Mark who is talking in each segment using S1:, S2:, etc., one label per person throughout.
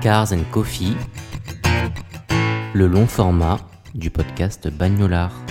S1: Cars and Coffee, le long format du podcast Bagnolard.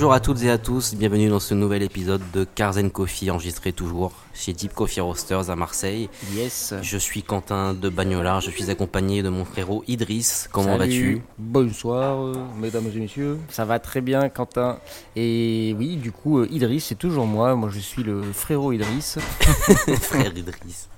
S1: Bonjour à toutes et à tous, bienvenue dans ce nouvel épisode de Cars and Coffee, enregistré toujours chez Deep Coffee Roasters à Marseille.
S2: Yes.
S1: Je suis Quentin de Bagnolard, je suis accompagné de mon frérot Idriss. Comment vas-tu?
S2: Bonsoir, euh, mesdames et messieurs. Ça va très bien, Quentin. Et oui, du coup, euh, Idriss, c'est toujours moi. Moi, je suis le frérot Idriss.
S1: Frère Idriss.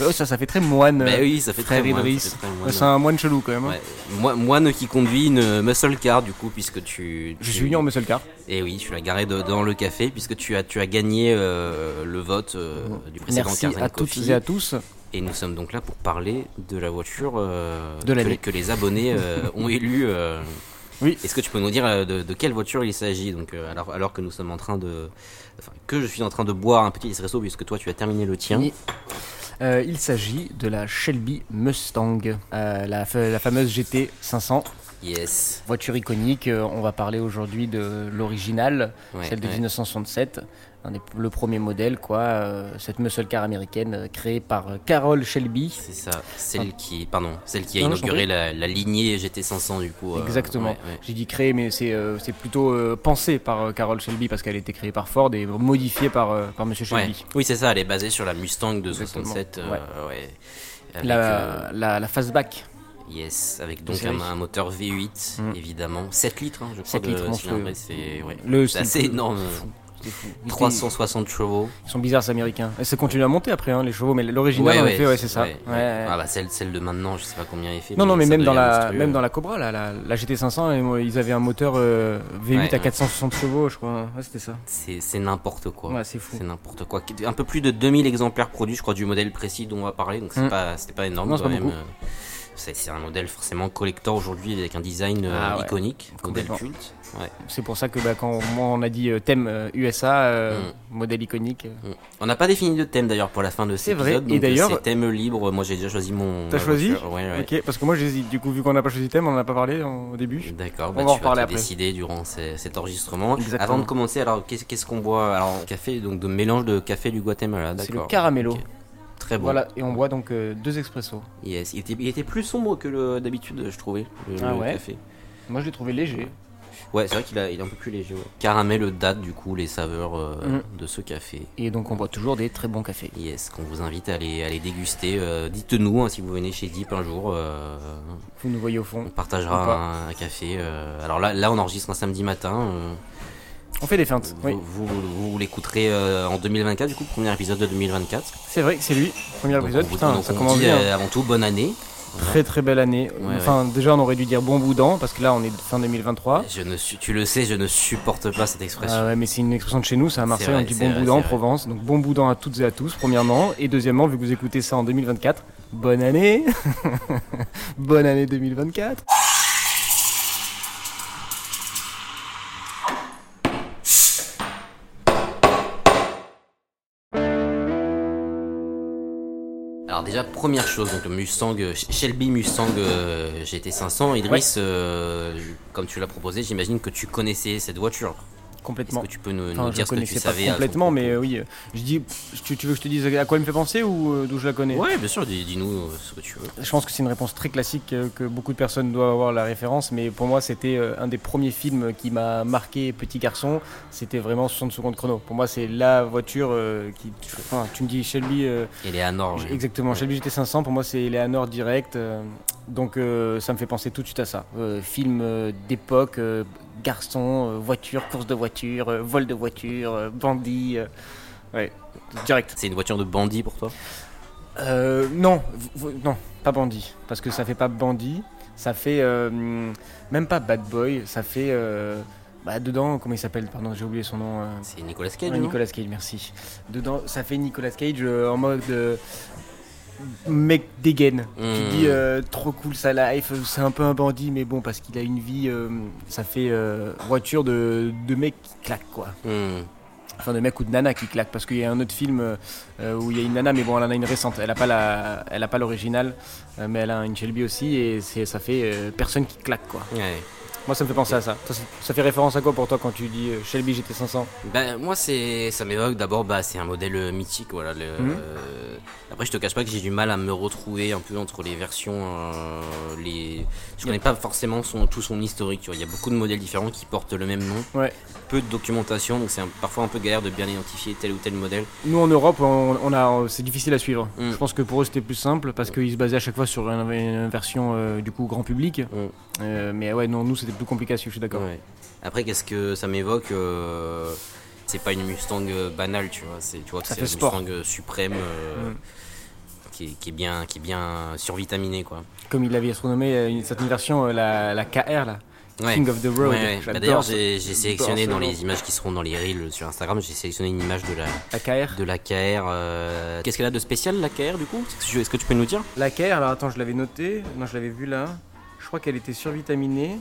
S2: Oh, ça, ça fait très moine.
S1: Bah
S2: euh,
S1: oui, ça fait
S2: frère
S1: très très moine.
S2: C'est un moine chelou quand même. hein.
S1: Ouais. Moine qui conduit une muscle car du coup puisque tu,
S2: Je
S1: tu-
S2: suis venu en muscle car.
S1: Et oui, je suis garé de- dans le café puisque tu as tu as gagné euh, le vote euh, du précédent
S2: Merci
S1: Cars and
S2: à toutes et à tous.
S1: Et nous sommes donc là pour parler de la voiture euh,
S2: De
S1: que, les, que les abonnés euh, ont élu. euh.
S2: Oui.
S1: Est-ce que tu peux nous dire euh, de, de quelle voiture il s'agit? Donc euh, alors, alors que nous sommes en train de, enfin, que je suis en train de boire un petit espresso puisque toi tu as terminé le tien.
S2: Oui. Euh, il s'agit de la Shelby Mustang, euh, la, la fameuse GT 500.
S1: Yes.
S2: Voiture iconique, euh, on va parler aujourd'hui de l'original,
S1: Ouais,
S2: celle de
S1: ouais.
S2: 1967, un des- le premier modèle, quoi, euh, cette muscle car américaine euh, créée par Carroll Shelby.
S1: C'est ça, celle qui, pardon, celle qui a
S2: Non,
S1: inauguré la, la lignée GT500 du coup.
S2: Exactement.
S1: ouais, ouais.
S2: J'ai dit créée, mais c'est euh, plutôt euh, pensé par Carroll Shelby parce qu'elle a été créée par Ford et modifiée par, par Monsieur. Shelby.
S1: Oui, c'est ça, elle est basée sur la Mustang de
S2: Exactement,
S1: 67. euh,
S2: ouais.
S1: ouais. Avec,
S2: La, la, la fastback.
S1: Yes, avec donc un, un moteur V8,
S2: Mm.
S1: évidemment. 7 litres, hein, je crois.
S2: 7
S1: de
S2: litres,
S1: c'est ouais. Assez énorme.
S2: fou, c'est fou. Ils-
S1: 360 chevaux.
S2: Ils sont bizarres, ces américains. Et ça continue à monter après, hein, les chevaux, mais l'original,
S1: Ouais,
S2: en
S1: ouais,
S2: effet, ouais, c'est ça.
S1: ouais. Ah bah celle, celle de maintenant, je sais pas combien elle fait.
S2: Non, non, mais même dans, la, même dans la Cobra, là, la, la GT500, et moi, ils avaient un moteur euh, V8
S1: Ouais,
S2: à
S1: ouais.
S2: 460 chevaux, je crois. Ouais, c'était ça.
S1: C'est n'importe quoi.
S2: Ouais, c'est fou.
S1: C'est n'importe quoi. Un peu plus de 2000 exemplaires produits, je crois, du modèle précis dont on va parler. Donc c'est
S2: Mm.
S1: pas, c'était pas énorme
S2: Non, c'est.
S1: Euh, un modèle forcément collector aujourd'hui avec un design euh,
S2: Ah ouais.
S1: iconique, modèle culte. Ouais.
S2: C'est pour ça que bah, quand moi, on a dit euh, thème euh, USA, euh, modèle iconique. euh,
S1: Mm. On n'a pas défini de thème d'ailleurs pour la fin de
S2: C'est
S1: cet
S2: vrai,
S1: épisode.
S2: et
S1: donc, euh,
S2: d'ailleurs-
S1: c'est thème libre. Moi j'ai déjà choisi mon.
S2: T'as choisi.
S1: Ouais, ouais.
S2: Ok, parce que moi j'hésite. Du coup, vu qu'on n'a pas choisi de thème, on en a pas parlé au début.
S1: D'accord,
S2: On
S1: bah,
S2: va en reparler après.
S1: décider durant ces- cet enregistrement.
S2: Exactement.
S1: Avant de commencer, alors qu'est-ce qu'on boit? Alors café, donc de mélange de café du Guatemala,
S2: C'est le caramello.
S1: Ok. Très bon.
S2: Voilà, et on boit donc euh, deux expressos.
S1: Yes. Il, était, il était plus sombre que d'habitude, je trouvais, le,
S2: Ah
S1: le
S2: ouais
S1: café.
S2: Moi je l'ai trouvé léger.
S1: Ouais, c'est vrai qu'il est un peu plus léger. ouais. Caramel date du coup les saveurs euh,
S2: Mm.
S1: de ce café.
S2: Et donc on boit toujours des très bons cafés.
S1: Yes, qu'on vous invite à les, à les déguster. Euh, Dites-nous hein, si vous venez chez Deep un jour. euh,
S2: Vous nous voyez au
S1: on
S2: fond. Ou
S1: partagera un, un café. alors là, là, on enregistre un samedi matin.
S2: On fait des feintes. Oui,
S1: vous, vous, vous l'écouterez euh, en 2024, du coup, premier épisode de 2024.
S2: c'est vrai que c'est lui. Premier
S1: Donc,
S2: épisode.
S1: vous-
S2: Putain,
S1: donc,
S2: ça
S1: on
S2: commence
S1: dit,
S2: bien.
S1: euh, avant tout, bonne année.
S2: Très très belle année.
S1: Ouais,
S2: enfin, déjà, on aurait dû dire bon boudin parce que là, on est fin 2023.
S1: Je ne suis, tu le sais, je ne supporte pas cette expression.
S2: Ah ouais, mais c'est une expression de chez nous, c'est à Marseille,
S1: vrai,
S2: on dit bon
S1: vrai,
S2: boudin en
S1: vrai.
S2: Provence. Donc bon boudin à toutes et à tous, premièrement. Et deuxièmement, vu que vous écoutez ça en 2024, bonne année Bonne année 2024
S1: Alors déjà première chose donc le Mustang euh, Shelby Mustang euh, GT500 Idriss euh, comme tu l'as proposé j'imagine que tu connaissais cette voiture. Est-ce
S2: Complètement.
S1: que tu peux nous, nous
S2: Enfin, je
S1: dire
S2: la
S1: ce que tu savais
S2: complètement, mais euh, oui. Je dis, tu, tu veux que je te dise à quoi elle me fait penser ou euh, d'où je la connais?
S1: Ouais bien sûr dis- dis-nous euh, ce que tu veux.
S2: Je pense que c'est une réponse très classique que beaucoup de personnes doivent avoir la référence, mais pour moi c'était un des premiers films qui m'a marqué petit garçon. C'était vraiment 60 secondes chrono. Pour moi c'est la voiture qui. Enfin, tu me dis Shelby.
S1: Eleanor.
S2: Exactement,
S1: Ouais.
S2: Shelby GT500 pour moi c'est Eleanor direct, donc ça me fait penser tout de suite à ça. Film d'époque, garçon, euh, voiture, course de voiture, euh, vol de voiture, euh, bandit, ouais, direct.
S1: C'est une voiture de bandit pour toi?
S2: Euh, non, non, pas bandit, parce que ça fait pas bandit, ça fait euh, même pas bad boy, ça fait euh, bah, dedans comment il s'appelle, pardon j'ai oublié son nom.
S1: C'est Nicolas Cage
S2: Ouais, Nicolas Cage, merci. Dedans, ça fait Nicolas Cage en mode mec dégaine.
S1: Hmm.
S2: Tu dis euh, trop cool sa life, c'est un peu un bandit, mais bon, parce qu'il a une vie, euh, ça fait euh, voiture de, de mec qui claque quoi.
S1: Hmm.
S2: Enfin, de mec ou de nana qui claque. Parce qu'il y a un autre film où il y a une nana, mais bon, elle en a une récente. Elle n'a pas la, elle a pas l'original, mais elle a une Shelby aussi, et ça fait personne qui claque, quoi.
S1: Ouais.
S2: Moi, ça me fait penser à ça. Ça, fait référence à quoi pour toi quand tu dis euh, Shelby GT500
S1: Ben, moi, c'est, ça m'évoque d'abord, bah, c'est un modèle euh, mythique. Voilà, le-
S2: Mhm.
S1: euh, Après, je te cache pas que j'ai du mal à me retrouver un peu entre les versions. euh, les... Je connais pas forcément son, tout son historique. tu vois. Il y a beaucoup de modèles différents qui portent le même nom.
S2: Ouais.
S1: Peu de documentation, donc c'est parfois un peu galère de bien identifier tel ou tel modèle.
S2: Nous en Europe, on, on a, c'est difficile à suivre.
S1: Mm.
S2: Je pense que pour eux c'était plus simple parce qu'ils se basaient à chaque fois sur une, une version euh, du coup grand public.
S1: Mm.
S2: Mais ouais, non, nous c'était plus compliqué à suivre, je suis d'accord.
S1: Ouais. Après, qu'est-ce que ça m'évoque euh, C'est pas une Mustang euh, banale, tu vois. C'est, tu vois c'est une
S2: sport.
S1: Mustang euh, suprême euh,
S2: Mm.
S1: qui, est, qui est bien, qui est bien survitaminée, quoi.
S2: Comme il l'avait surnommé une certaine version, la, la KR là,
S1: Ouais.
S2: King of the Road.
S1: Ouais, ouais. Bah, D'ailleurs, j'ai, sélectionné dans les images qui seront dans les reels sur Instagram, j'ai sélectionné une image de la,
S2: La KR.
S1: de la KR. euh, Qu'est-ce qu'elle a de spécial, la KR, du coup? Est-ce que tu peux nous dire?
S2: La KR, alors attends, je l'avais noté. Non, je l'avais vu là. Je crois qu'elle était survitaminée.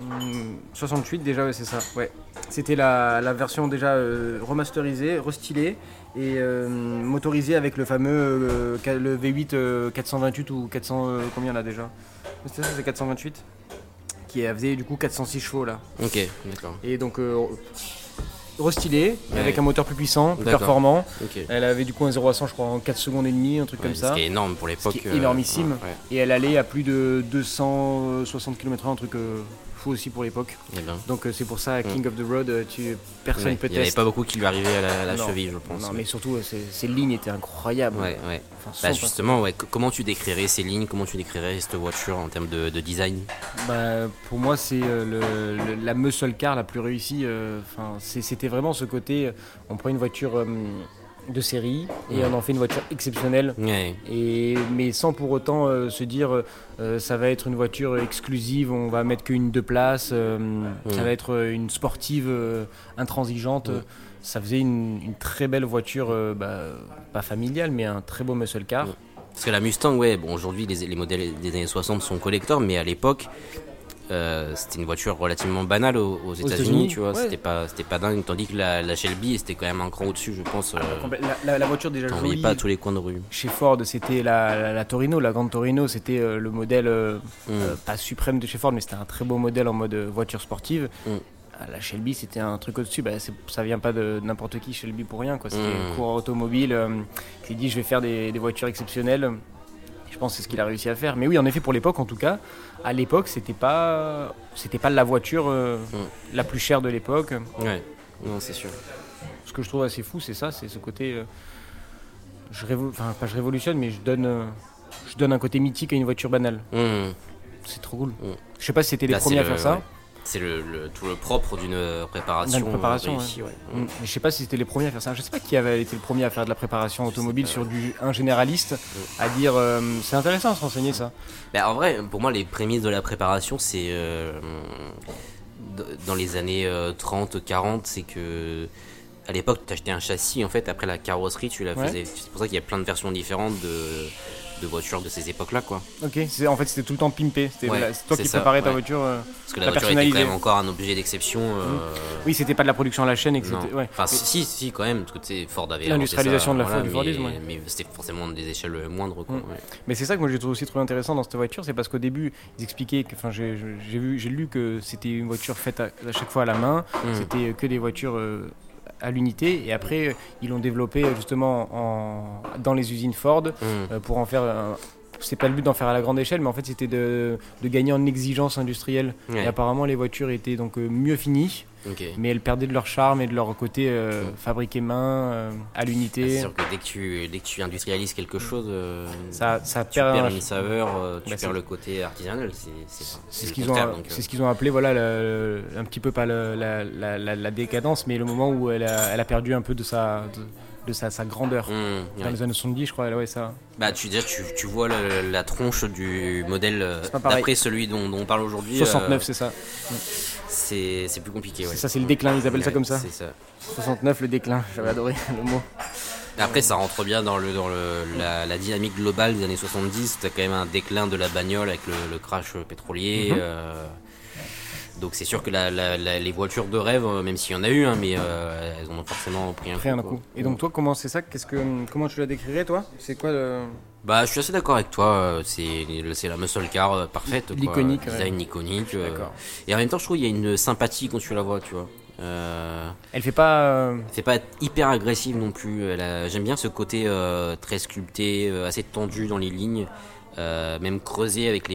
S2: Hum, 68 déjà, ouais, c'est ça. Ouais. C'était la, la version déjà euh, remasterisée, restylée et euh, motorisée avec le fameux euh, le V8 euh, 428 ou 400 euh, combien là déjà? C'est ça, c'est 428 qui faisait du coup 406 chevaux là.
S1: Ok, d'accord.
S2: Et donc restylée
S1: Ouais.
S2: avec un moteur plus puissant, plus performant. Elle avait du coup un 0 à 100 je crois en 4 secondes et demie, un truc
S1: Ouais,
S2: comme ça.
S1: Ce qui est énorme pour l'époque.
S2: énormissime.
S1: ouais.
S2: Et elle allait à plus de 260 km/h, un truc fou aussi pour l'époque.
S1: Eh ben.
S2: Donc euh, c'est pour ça, King of the Road, euh, tu, personne
S1: Ouais,
S2: peut
S1: Il n'y avait pas beaucoup qui lui arrivait à la, à la
S2: Non.
S1: cheville, je pense.
S2: Non, mais surtout, euh, ces, lignes étaient incroyables.
S1: Ouais, ouais.
S2: Enfin,
S1: Bah justement, ouais. Comment tu décrirais ces lignes? Comment tu décrirais cette voiture en termes de, de design?
S2: Bah, pour moi, c'est euh, le- le- la muscle car la plus réussie. Enfin, c'était vraiment ce côté. On prend une voiture euh, de série et
S1: Ouais.
S2: on en fait une voiture exceptionnelle.
S1: Ouais.
S2: Et, mais sans pour autant euh, se dire euh, euh, ça va être une voiture exclusive, on va mettre qu'une deux places, euh, ça va être une sportive intransigeante. Ça faisait une, une très belle voiture, bah, pas familiale, mais un très beau muscle car.
S1: Parce que la Mustang, ouais, bon, aujourd'hui les, les modèles des années 60 sont collecteurs, mais à l'époque, euh, c'était une voiture relativement banale aux, aux États-Unis, tu vois.
S2: ouais.
S1: C'était pas, c'était pas dingue, tandis que la, la Shelby, c'était quand même un cran au-dessus, je pense. Euh,
S2: Complè- La, la- la voiture déjà jolie
S1: pas à tous les coins de rue.
S2: chez Ford, c'était la, la- la Torino, la grande Torino, c'était euh, le modèle euh,
S1: Mm.
S2: euh, pas suprême de chez Ford, mais c'était un très beau modèle en mode euh, voiture sportive.
S1: Mm.
S2: Ah, La Shelby, c'était un truc au-dessus. Bah, ça vient pas de n'importe qui, Shelby, pour rien. quoi. C'était
S1: Mm.
S2: un coureur automobile euh, qui dit je vais faire des, des voitures exceptionnelles. Je pense que c'est ce qu'il a réussi à faire. Mais oui, en effet, pour l'époque, en tout cas, à l'époque, c'était pas, c'était pas la voiture euh,
S1: Mm.
S2: la plus chère de l'époque.
S1: Ouais, non, c'est sûr.
S2: Ce que je trouve assez fou, c'est ça, c'est ce côté. euh, je révo- enfin, pas je révolutionne, mais je donne, euh, je donne un côté mythique à une voiture banale.
S1: Mm.
S2: C'est trop cool.
S1: Mm.
S2: Je sais pas si c'était les
S1: Là,
S2: premiers à faire ça.
S1: ouais. C'est le, le- tout le propre d'une préparation,
S2: D'une préparation,
S1: euh, réussie, ouais.
S2: Mm. Mais je sais pas si c'était les premiers à faire ça. Je sais pas qui avait été le premier à faire de la préparation automobile sur du un généraliste à dire euh, c'est intéressant de se renseigner ça.
S1: Bah, en vrai, pour moi, les prémices de la préparation, c'est euh, dans les années euh, 30, 40, c'est que à l'époque, tu achetais un châssis, en fait, après la carrosserie, tu la
S2: Ouais.
S1: faisais. C'est pour ça qu'il y a plein de versions différentes de, de voitures de ces époques-là, quoi.
S2: Ok, c'est en fait c'était tout le temps pimpé. C'était
S1: Ouais,
S2: toi qui
S1: ça,
S2: préparais ta voiture. euh.
S1: Parce que la
S2: Pas
S1: voiture était quand même encore un objet d'exception. euh,
S2: Oui, c'était pas de la production à la chaîne et que
S1: non.
S2: c'était. Ouais.
S1: Enfin, si, si, si, quand même, parce que Ford avait.
S2: L'industrialisation de la- du
S1: voilà,
S2: Fordisme,
S1: mais,
S2: ouais.
S1: mais c'était forcément des échelles moindres, quoi.
S2: Mm.
S1: ouais.
S2: Mais c'est ça que moi j'ai aussi trouvé intéressant dans cette voiture, c'est parce qu'au début ils expliquaient que, enfin j'ai lu que c'était une voiture faite à, à chaque fois à la main,
S1: Mm.
S2: c'était que des voitures euh, à l'unité, et après ils l'ont développé justement en, dans les usines Ford
S1: Mm.
S2: euh, pour en faire. un- c'est pas le but d'en faire à la grande échelle, mais en fait c'était de, de gagner en exigence industrielle.
S1: Ouais.
S2: Et apparemment les voitures étaient donc euh, mieux finies, Mais elles perdaient de leur charme et de leur côté euh,
S1: Mm.
S2: fabriqué main, euh, à
S1: Ah, C'est
S2: l'unité.
S1: sûr que dès que tu, dès que tu industrialises quelque chose, euh,
S2: Ça, ça
S1: tu
S2: perd un-
S1: une saveur, tu
S2: Bah,
S1: perds le côté artisanal. C'est
S2: ce qu'ils ont, ce qu'ils ont appelé voilà le- un petit peu pas le- la, la- la- la décadence, mais le moment où elle a, elle a perdu un peu de sa de, de sa, sa grandeur.
S1: hum,
S2: Dans les années 70, je crois, ouais, ça.
S1: Bah, tu, déjà, tu, tu vois le- la tronche du modèle euh, d'après celui dont, dont on parle aujourd'hui.
S2: 69,
S1: euh,
S2: c'est ça.
S1: c'est plus compliqué. Ouais.
S2: C'est ça, c'est le déclin, ils appellent ça comme ça.
S1: C'est ça.
S2: 69, le déclin, j'avais adoré le mot.
S1: Après, ça rentre bien dans, le, dans le, la, la dynamique globale des années 70. T'as quand même un déclin de la bagnole avec le, le crash pétrolier.
S2: Mhm.
S1: euh, Donc c'est sûr que la- la- la- les voitures de rêve, euh, même s'il y en a eu, hein, mais euh, elles en ont forcément pris un coup.
S2: Et donc toi, comment c'est ça? Qu'est-ce que, comment tu la décrirais toi? C'est quoi le...
S1: Bah, je suis assez d'accord avec toi. euh, C'est c'est la muscle car parfaite.
S2: L'iconique, ouais.
S1: Design iconique. euh,
S2: D'accord.
S1: Et en même temps, je trouve qu'il y a une sympathie quand tu la vois, tu vois. Euh,
S2: Elle fait pas. euh,
S1: c'est pas hyper agressive non plus. A- J'aime bien ce côté euh, très sculpté, assez tendu dans les lignes, même creusé avec les.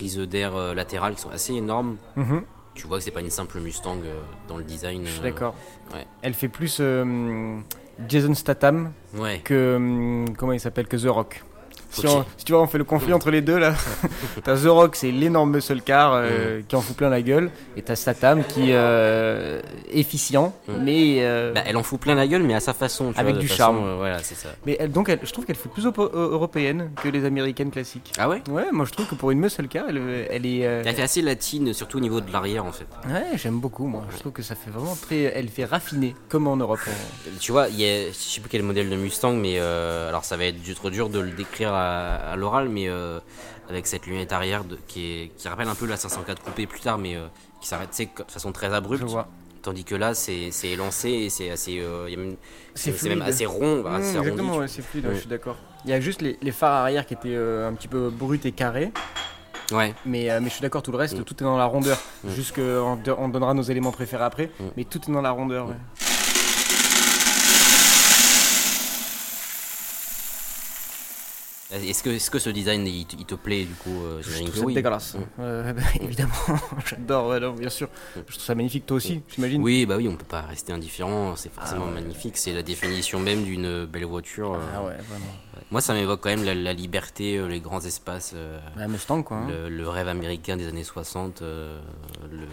S1: Prises d'air euh, latérales qui sont assez énormes.
S2: mhm,
S1: Tu vois que c'est pas une simple Mustang euh, dans le design.
S2: Je suis
S1: euh,
S2: d'accord.
S1: ouais.
S2: Elle fait plus Jason Statham
S1: Ouais.
S2: que. comment il s'appelle Que The Rock. Si,
S1: Ok.
S2: on- si tu vois, on fait le conflit entre les deux là. t'as The Rock, c'est l'énorme muscle car euh, qui en fout plein la gueule. Et t'as Statham qui euh, est efficient,
S1: Mm.
S2: mais. euh,
S1: Bah, elle en fout plein la gueule, mais à sa façon. tu
S2: Avec
S1: vois,
S2: du
S1: façon,
S2: charme.
S1: euh, voilà, c'est ça.
S2: mais elle- donc, elle- je trouve qu'elle fait plus européenne que les américaines classiques.
S1: Ah ouais?
S2: Ouais, moi je trouve que pour une muscle car, elle, elle est. euh,
S1: Elle fait assez latine, surtout au niveau de l'arrière en fait.
S2: Ouais, j'aime beaucoup moi. Je trouve que ça fait vraiment très. Elle fait raffiner, comme en Europe. on-
S1: Tu vois, il y a, je sais plus quel modèle de Mustang, mais euh, alors ça va être du- trop dur de le décrire à, à l'oral, mais euh, avec cette lunette arrière de- qui, est, qui rappelle un peu la 504 coupée plus tard, mais euh, qui s'arrête de façon très abrupte. Tandis que là, c'est élancé et c'est assez, euh,
S2: C'est
S1: même assez rond, bah,
S2: Mmh,
S1: assez
S2: exactement, ouais, c'est fluide, ouais, je suis d'accord. Il y a juste les, les phares arrière qui étaient un petit peu bruts et carrés.
S1: Ouais.
S2: mais, euh, mais je suis d'accord, tout le reste,
S1: Mm.
S2: tout est dans la rondeur.
S1: Mm.
S2: Juste qu'on on donnera nos éléments préférés après,
S1: Mm.
S2: mais tout est dans la rondeur. ouais.
S1: Est-ce que, est-ce que ce design il, te- il te plaît du coup euh,
S2: Je trouve
S1: que
S2: ça
S1: oui.
S2: dégueulasse.
S1: Mm.
S2: Euh, bah, évidemment, j'adore, ouais, non, bien sûr. Je trouve ça magnifique, toi aussi, j'imagine
S1: Oui, bah oui, on peut pas rester indifférent, c'est forcément
S2: Ah ouais.
S1: magnifique, c'est la définition même d'une belle voiture. euh.
S2: Ah ouais, vraiment.
S1: Moi, ça m'évoque quand même la, la liberté, euh, les grands espaces, euh,
S2: La Mustang, quoi. hein.
S1: le, le rêve américain des années 60, euh, le-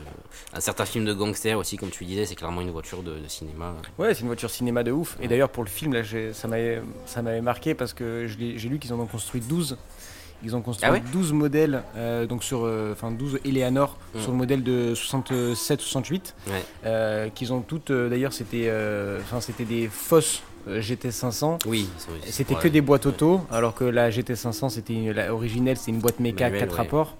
S1: un certain film de gangster aussi, comme tu disais, c'est clairement une voiture de, de cinéma.
S2: Ouais, c'est une voiture cinéma de ouf. Et d'ailleurs, pour le film, là, ça m'avait marqué parce que j'ai lu qu'ils en ont construit 12. Ils ont construit
S1: Ah ouais?
S2: 12 modèles, euh, donc sur, euh, enfin 12 Eleanor
S1: Mm.
S2: sur le modèle de 67-68.
S1: Ouais.
S2: euh, qu'ils ont toutes, d'ailleurs, c'était des fausses euh, GT500.
S1: Oui,
S2: C'était que des boîtes auto, alors que la GT500, c'était la originelle, c'est une boîte méca
S1: Manuel,
S2: 4
S1: ouais.
S2: rapports.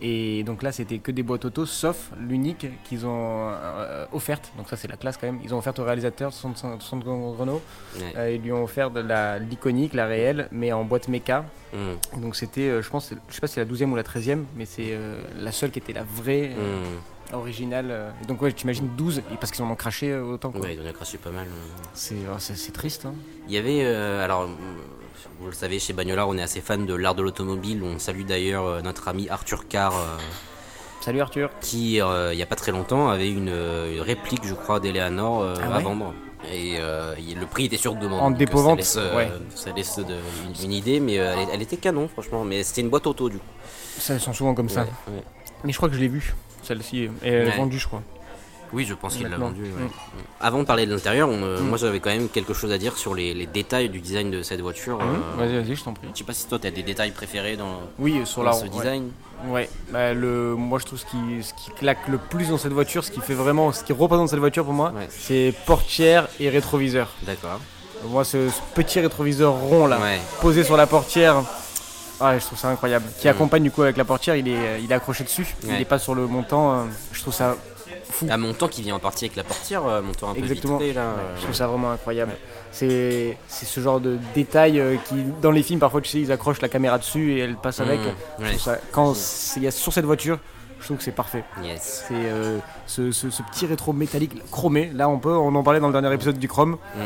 S2: Et donc là, c'était que des boîtes auto, sauf l'unique qu'ils ont euh, offerte. Donc ça, c'est la classe quand même. Ils ont offert au réalisateur 65 60 Renault.
S1: Ouais.
S2: Euh, ils lui ont offert la l'iconique, la réelle, mais en boîte méca.
S1: Mm,
S2: Donc c'était, euh, je pense, je sais pas si c'est la 12e ou la 13e, mais c'est euh, la seule qui était la vraie, euh,
S1: mm.
S2: Originale. euh. Et donc ouais, t'imagines 12, et parce qu'ils en ont craché euh, autant. quoi.
S1: Ouais, il en a craché pas mal.
S2: C'est oh, c'est- triste. hein.
S1: Il y avait, euh, alors, vous le savez, chez Bagnola, on est assez fan de l'art de l'automobile. On salue d'ailleurs notre ami Arthur Carr, euh,
S2: Salut Arthur.
S1: qui, euh, il y a pas très longtemps, avait une, une réplique, je crois, d'Eleanor
S2: Ah
S1: à vendre. Et il- le prix était sur demande.
S2: En dépôt-vente,
S1: Ça laisse,
S2: ouais.
S1: ça laisse de- une, une idée, mais elle, elle était canon, franchement. Mais c'était une boîte auto, du coup.
S2: Ça, ils sont souvent comme ça.
S1: Ouais.
S2: Mais je crois que je l'ai vue, celle-ci. Elle est
S1: Ouais.
S2: vendue, je crois.
S1: Oui, je pense qu'il l'a vendu. ouais.
S2: Mm.
S1: Mm. Avant de parler de l'intérieur, euh,
S2: Mm.
S1: moi j'avais quand même quelque chose à dire sur les, les détails du design de cette voiture.
S2: Mhm.
S1: euh,
S2: Vas-y, vas-y, je t'en prie.
S1: Je sais pas si toi tu as des détails préférés dans,
S2: Oui, sur
S1: dans
S2: la
S1: ce
S2: ouais.
S1: design.
S2: Ouais, bah, le, moi je trouve ce qui, ce qui claque le plus dans cette voiture, ce qui fait vraiment, ce qui représente cette voiture pour moi,
S1: Ouais.
S2: c'est portière et rétroviseur.
S1: D'accord.
S2: Moi, ce, ce petit rétroviseur rond là, posé sur la portière, ah, je trouve ça incroyable. Qui accompagne du coup avec la portière, il est, il est accroché dessus, il
S1: Ouais.
S2: n'est pas sur le montant. euh, je trouve ça fou.
S1: Un montant qui vient en partie avec la portière, euh, montant un peu
S2: Exactement.
S1: vitré là.
S2: Je trouve ça vraiment incroyable. C'est c'est ce genre de détail euh, qui, dans les films, parfois, tu sais, ils accrochent la caméra dessus et elle passe avec.
S1: Mmh,
S2: Je
S1: ouais.
S2: ça- quand il y a sur cette voiture, je trouve que c'est parfait.
S1: Yes.
S2: C'est euh, ce, ce- ce petit rétro métallique chromé. Là, on peut, on en parlait dans le dernier épisode du chrome.
S1: Mm.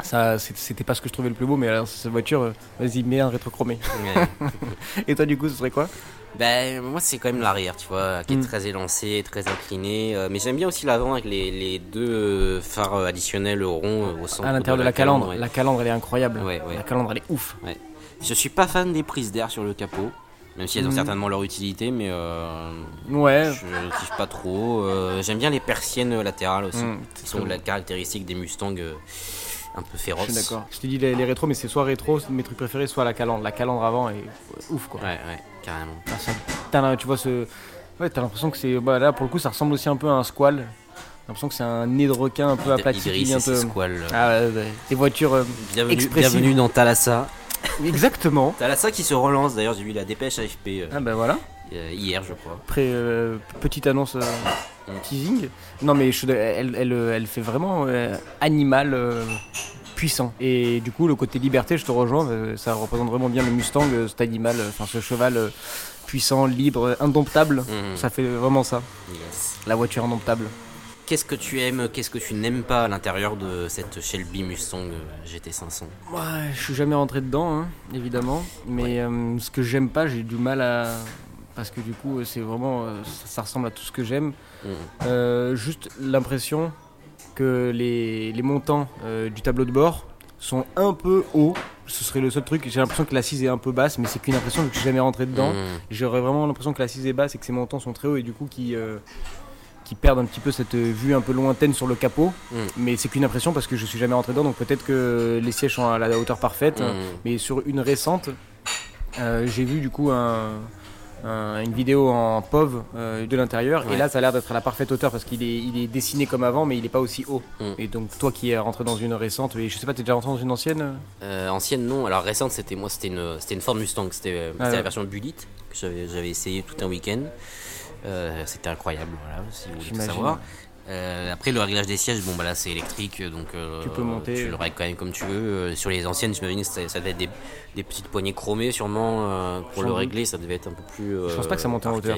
S2: Ça, c'était pas ce que je trouvais le plus beau, mais alors, cette voiture, euh, vas-y, mets un rétro chromé.
S1: Ouais.
S2: Et toi, du coup, ce serait quoi?
S1: Ben, moi c'est quand même l'arrière, tu vois, qui est
S2: Mm.
S1: très élancé, très incliné. euh, mais j'aime bien aussi l'avant avec les, les deux euh, phares additionnels ronds au centre.
S2: À l'intérieur de la calandre.
S1: ouais.
S2: La calandre, elle est incroyable.
S1: Ouais.
S2: La calandre, elle est ouf.
S1: Je suis pas fan des prises d'air sur le capot, même si elles ont
S2: Mhm.
S1: certainement leur utilité, mais euh,
S2: Ouais.
S1: je kiffe pas trop. Euh, J'aime bien les persiennes latérales aussi,
S2: Mmh,
S1: qui sont la caractéristique des Mustangs euh, un peu
S2: Je
S1: féroces.
S2: suis d'accord. Je te dis les, les rétros, mais c'est soit rétro, mes trucs préférés, soit la calandre. La calandre avant est ouf quoi.
S1: Ouais, ouais, carrément.
S2: Ah, ça- tu vois ce. Ouais, t'as l'impression que c'est. Bah, là pour le coup, ça ressemble aussi un peu à un squal. T'as l'impression que c'est un nez de requin un peu aplati
S1: ses
S2: te.
S1: squales.
S2: Ah ouais, ouais. Des voitures. euh,
S1: bienvenue,
S2: expressives.
S1: bienvenue dans Thalassa.
S2: Exactement.
S1: Thalassa qui se relance, d'ailleurs j'ai vu la dépêche AFP euh,
S2: Ah bah voilà.
S1: euh, hier je crois.
S2: Après, euh, petite annonce euh,
S1: Mm.
S2: teasing. Non mais je, elle, elle, elle fait vraiment euh, animal euh, puissant. Et du coup, le côté liberté, je te rejoins, euh, ça représente vraiment bien le Mustang, euh, cet animal, euh, enfin ce cheval euh, puissant, libre, euh, indomptable.
S1: Mhm.
S2: Ça fait vraiment ça,
S1: Yes.
S2: la voiture indomptable.
S1: Qu'est-ce que tu aimes, qu'est-ce que tu n'aimes pas à l'intérieur de cette Shelby Mustang euh, GT500
S2: Ouais, je suis jamais rentré dedans, hein, évidemment. Mais euh, ce que j'aime pas, j'ai du mal à. Parce que du coup, c'est vraiment. euh, ça, ça ressemble à tout ce que j'aime. Euh, juste l'impression que les, les montants euh, du tableau de bord sont un peu hauts. Ce serait le seul truc. J'ai l'impression que l'assise est un peu basse, mais c'est qu'une impression que je suis jamais rentré dedans.
S1: Mhm.
S2: J'aurais vraiment l'impression que l'assise est basse et que ces montants sont très hauts et du coup qui, qui perdent un petit peu cette euh, vue un peu lointaine sur le capot.
S1: Mm.
S2: Mais c'est qu'une impression parce que je suis jamais rentré dedans, donc peut-être que les sièges sont à la hauteur parfaite.
S1: Mhm.
S2: Mais sur une récente, euh, j'ai vu du coup un- un- une vidéo en POV euh, de l'intérieur
S1: Ouais.
S2: et là ça a l'air d'être à la parfaite hauteur parce qu'il est, il est dessiné comme avant mais il est pas aussi haut.
S1: Mm.
S2: Et donc toi qui es rentré dans une récente, mais je sais pas, t'es déjà rentré dans une ancienne?
S1: Euh, ancienne non, alors récente c'était moi c'était une, c'était une Ford Mustang, c'était
S2: Ah
S1: la version Bullitt que j'avais essayé tout un week-end. Euh, c'était incroyable, voilà, si vous voulez savoir. Euh, après le réglage des sièges, bon bah là c'est électrique donc euh,
S2: Tu peux monter.
S1: tu le règles quand même comme tu veux. Sur les anciennes, j'imagine que ça, ça devait être des, des petites poignées chromées sûrement pour
S2: Sans
S1: le
S2: doute.
S1: régler, ça devait être un peu plus.
S2: Je pense pas que ça monte en hauteur.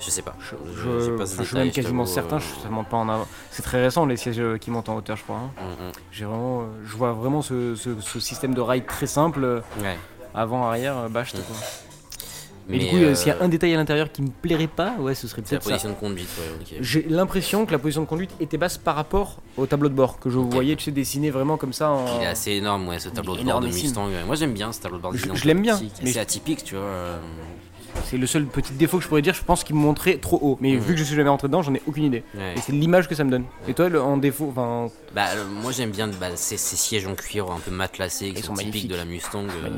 S1: Je sais pas.
S2: Je,
S1: pas ce
S2: je suis même quasiment certain, ça monte pas en avant. C'est très récent les sièges qui montent en hauteur, je crois. hein.
S1: Mm, mm.
S2: J'ai vraiment, je vois vraiment ce, ce- ce système de rail très simple,
S1: Ouais.
S2: avant, arrière, euh, bâche. quoi. Mais,
S1: Mais,
S2: du coup, euh,
S1: euh,
S2: s'il y a un détail à l'intérieur qui me plairait pas, ouais, ce serait
S1: c'est la
S2: peut-être ça.
S1: position de conduite, ouais.
S2: J'ai l'impression que la position de conduite était basse par rapport au tableau de bord que je voyais, tu sais, dessiné vraiment comme ça. En...
S1: Il est assez énorme, ouais, ce tableau de bord de. Mustang. Moi j'aime bien ce tableau de bord.
S2: Je-
S1: est un
S2: je
S1: peu
S2: l'aime bien,
S1: C'est
S2: je-
S1: atypique, tu vois.
S2: C'est le seul petit défaut que je pourrais dire. Je pense qu'il me montrait trop haut. Mais
S1: Mhm.
S2: vu que je suis jamais rentré dedans, j'en ai aucune idée.
S1: ouais.
S2: Et c'est l'image que ça me donne. Et toi, le- en défaut, enfin,
S1: Bah, euh, moi j'aime bien bah, ces, ces sièges en cuir un peu matelassés qui sont,
S2: sont
S1: typiques de la Mustang, euh,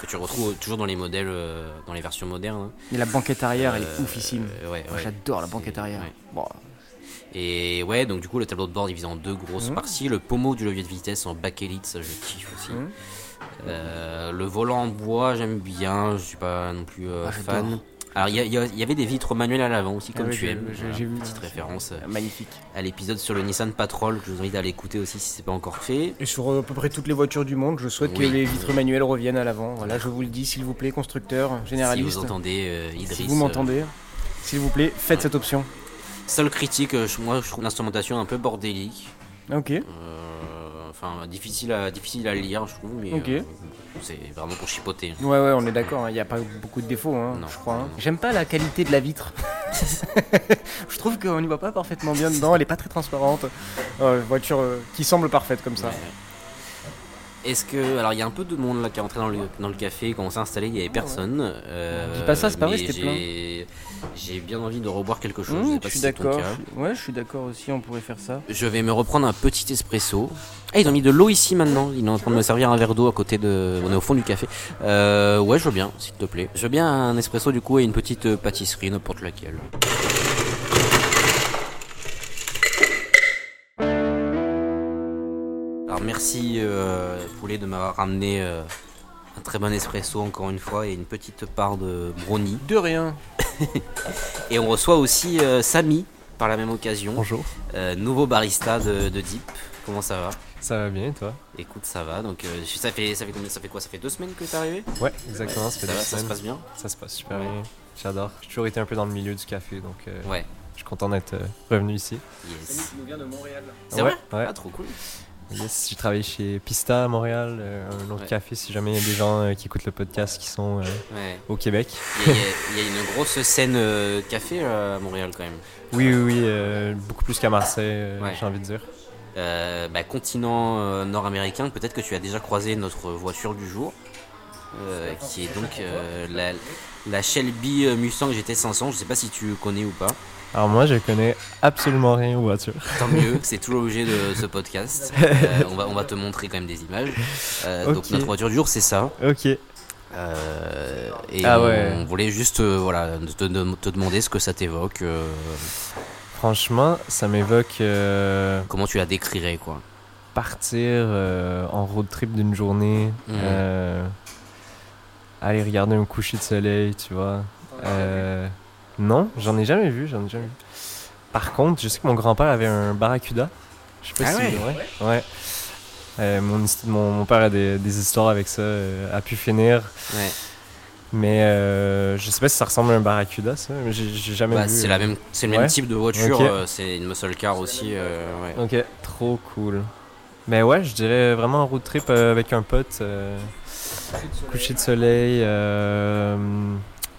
S1: que tu retrouves toujours dans les modèles, euh, dans les versions modernes. hein.
S2: et la banquette arrière, elle est oufissime.
S1: ouais.
S2: J'adore la banquette arrière. Bon,
S1: Et ouais, donc du coup le tableau de bord divisé en deux grosses
S2: Mhm.
S1: parties. Le pommeau du levier de vitesse en bakélite, ça je kiffe aussi.
S2: Mhm.
S1: Euh, le volant en bois, j'aime bien, je suis pas non plus euh,
S2: Ah,
S1: fan. Alors il y, avait des vitres manuelles à l'avant aussi,
S2: Ah
S1: comme tu aimes.
S2: j'ai-
S1: Voilà,
S2: vu.
S1: Petite référence euh,
S2: magnifique.
S1: à l'épisode sur le Nissan Patrol que je vous invite à aller écouter aussi si c'est pas encore fait.
S2: Et sur à peu près toutes les voitures du monde, je souhaite
S1: Oui.
S2: que les vitres manuelles reviennent à l'avant. Voilà, je vous le dis, s'il vous plaît, constructeur,
S1: Si
S2: généraliste.
S1: vous entendez Idriss.
S2: Si vous m'entendez, s'il vous plaît, faites cette option.
S1: seule critique, moi je trouve l'instrumentation un peu bordélique.
S2: Ok.
S1: Enfin, difficile à, difficile à lire, je trouve, mais
S2: Ok.
S1: euh, c'est vraiment pour chipoter.
S2: Ouais, ouais, on est d'accord, il n'y a pas beaucoup de défauts, hein,
S1: Non,
S2: je crois. hein. J'aime pas la qualité de la vitre. je trouve qu'on n'y voit pas parfaitement bien dedans, elle est pas très transparente. Euh, voiture euh, qui semble parfaite comme ça.
S1: Ouais. Est-ce que. Alors, il y a un peu de monde là qui est rentré dans le, dans le café, quand on s'est installé, il n'y avait personne. euh,
S2: Dis pas ça, c'est pas vrai, c'était
S1: j'ai- J'ai bien envie de reboire quelque chose. je
S2: Mmh, je suis
S1: si
S2: d'accord. Ouais, je suis d'accord aussi, on pourrait faire ça.
S1: Je vais me reprendre un petit espresso. Ah, ils ont mis de l'eau ici maintenant. Ils sont en train de me servir un verre d'eau à côté de. On est au fond du café. Euh, ouais, je veux bien, s'il te plaît. Je veux bien un espresso du coup et une petite pâtisserie, n'importe laquelle. Merci euh, Poulet de m'avoir ramené euh, un très bon espresso encore une fois et une petite part de brownie.
S2: De rien.
S1: Et on reçoit aussi euh, Samy par la même occasion.
S3: Bonjour.
S1: Euh, nouveau barista de, de Deep. Comment ça va?
S3: Ça va bien, toi?
S1: Écoute, ça va. Donc, euh, ça fait ça fait combien Ça fait quoi? Ça fait deux semaines que t'es arrivé?
S3: Ouais, exactement, ça fait
S1: Ça
S3: deux
S1: va, ça se passe bien?
S3: Ça se passe super bien. J'adore. J'ai toujours été un peu dans le milieu du café, donc euh,
S1: Ouais.
S3: je suis content d'être revenu ici.
S1: Yes.
S2: nous vient de Montréal.
S1: C'est
S3: Ouais,
S1: vrai?
S3: ouais.
S1: Ah, trop cool.
S3: Yes, j'ai travaillé chez Pista à Montréal, euh, un autre
S1: Ouais.
S3: café si jamais il y a des gens euh, qui écoutent le podcast qui sont euh,
S1: Ouais.
S3: au Québec.
S1: Il y, a- y y une grosse scène euh, café à Montréal quand même.
S3: Oui, oui, oui, beaucoup plus qu'à Marseille, j'ai envie de dire.
S1: Euh, bah, continent euh, nord-américain, peut-être que tu as déjà croisé notre voiture du jour. euh, qui est donc la, la Shelby Mustang GT 500. Je sais pas si tu connais ou pas.
S3: Alors moi, je connais absolument rien aux voitures.
S1: Tant mieux, c'est tout l'objet de ce podcast. Euh, on, va, on va te montrer quand même des images. Euh, Donc notre voiture du jour, c'est ça.
S3: Ok.
S1: Euh, et
S3: Ah
S1: on,
S3: ouais.
S1: on voulait juste voilà, te, te- te demander ce que ça t'évoque,
S3: Franchement, ça m'évoque
S1: comment tu la décrirais quoi?
S3: partir en road trip d'une journée, euh, aller regarder un coucher de soleil, tu vois. Euh, non, j'en ai jamais vu, j'en ai jamais vu. Par contre, je sais que mon grand-père avait un Barracuda. Je sais pas
S1: Ah
S3: si
S1: ouais?
S3: ouais. ouais. Euh, mon, hist- mon, mon père a des, des histoires avec ça, euh, a pu finir.
S1: Ouais.
S3: Mais euh, je sais pas si ça ressemble à un Barracuda, ça. J'ai jamais
S1: Bah,
S3: vu.
S1: c'est le même
S3: Ouais.
S1: type de voiture. C'est une muscle car aussi. ouais.
S3: Ok, trop cool. Mais ouais, je dirais vraiment un road trip avec un pote. coucher de soleil,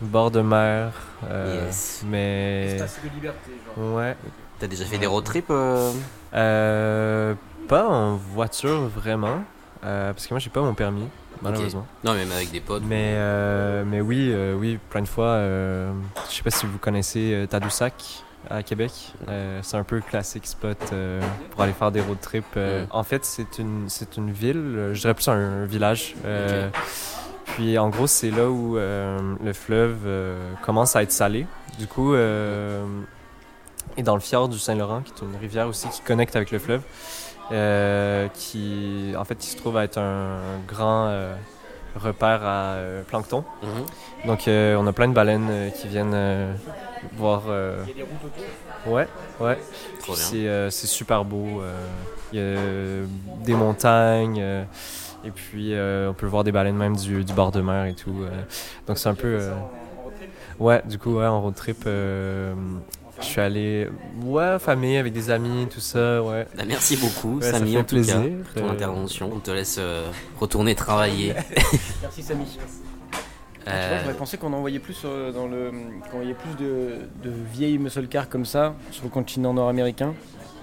S3: bord de mer. euh,
S1: Yes.
S3: Mais.
S2: de liberté, genre.
S3: Ouais.
S1: T'as déjà fait des road trips euh?
S3: Euh, pas en voiture vraiment. euh, parce que moi j'ai pas mon permis, malheureusement.
S1: Non, même avec des potes.
S3: Mais, euh, mais oui, euh, oui, plein de fois. euh, je sais pas si vous connaissez euh, Tadoussac à Québec. Euh, c'est un peu classique spot euh, pour aller faire des road trips. euh.
S1: Mm.
S3: En fait, c'est une, c'est une ville, euh, je dirais plus un village. euh, Puis en gros, c'est là où euh, le fleuve euh, commence à être salé. Du coup, euh, et dans le fjord du Saint-Laurent, qui est une rivière aussi qui connecte avec le fleuve, euh, qui en fait qui se trouve à être un grand euh, repère à euh, plancton.
S1: Mhm.
S3: Donc euh, on a plein de baleines euh, qui viennent euh, voir. euh, Ouais, ouais.
S1: Trop
S3: Puis
S1: bien.
S3: C'est euh, c'est super beau. euh, Il y a des montagnes. Euh, et puis euh, on peut voir des baleines même du, du bord de mer et tout. euh. donc c'est un peu. euh, Ouais, du coup, ouais, en road trip. euh, je suis allé. Ouais, famille, avec des amis, tout ça, ouais.
S1: Bah, merci beaucoup,
S3: Ouais,
S1: Samy, en tout
S3: plaisir.
S1: cas, pour ton
S3: euh,
S1: intervention. On te laisse euh, retourner travailler.
S2: Merci Samy. Ah, tu vois,
S1: Euh,
S2: j'aurais pensé qu'on envoyait plus euh, dans le, qu'on envoyait plus de, de vieilles muscle cars comme ça sur le continent nord-américain.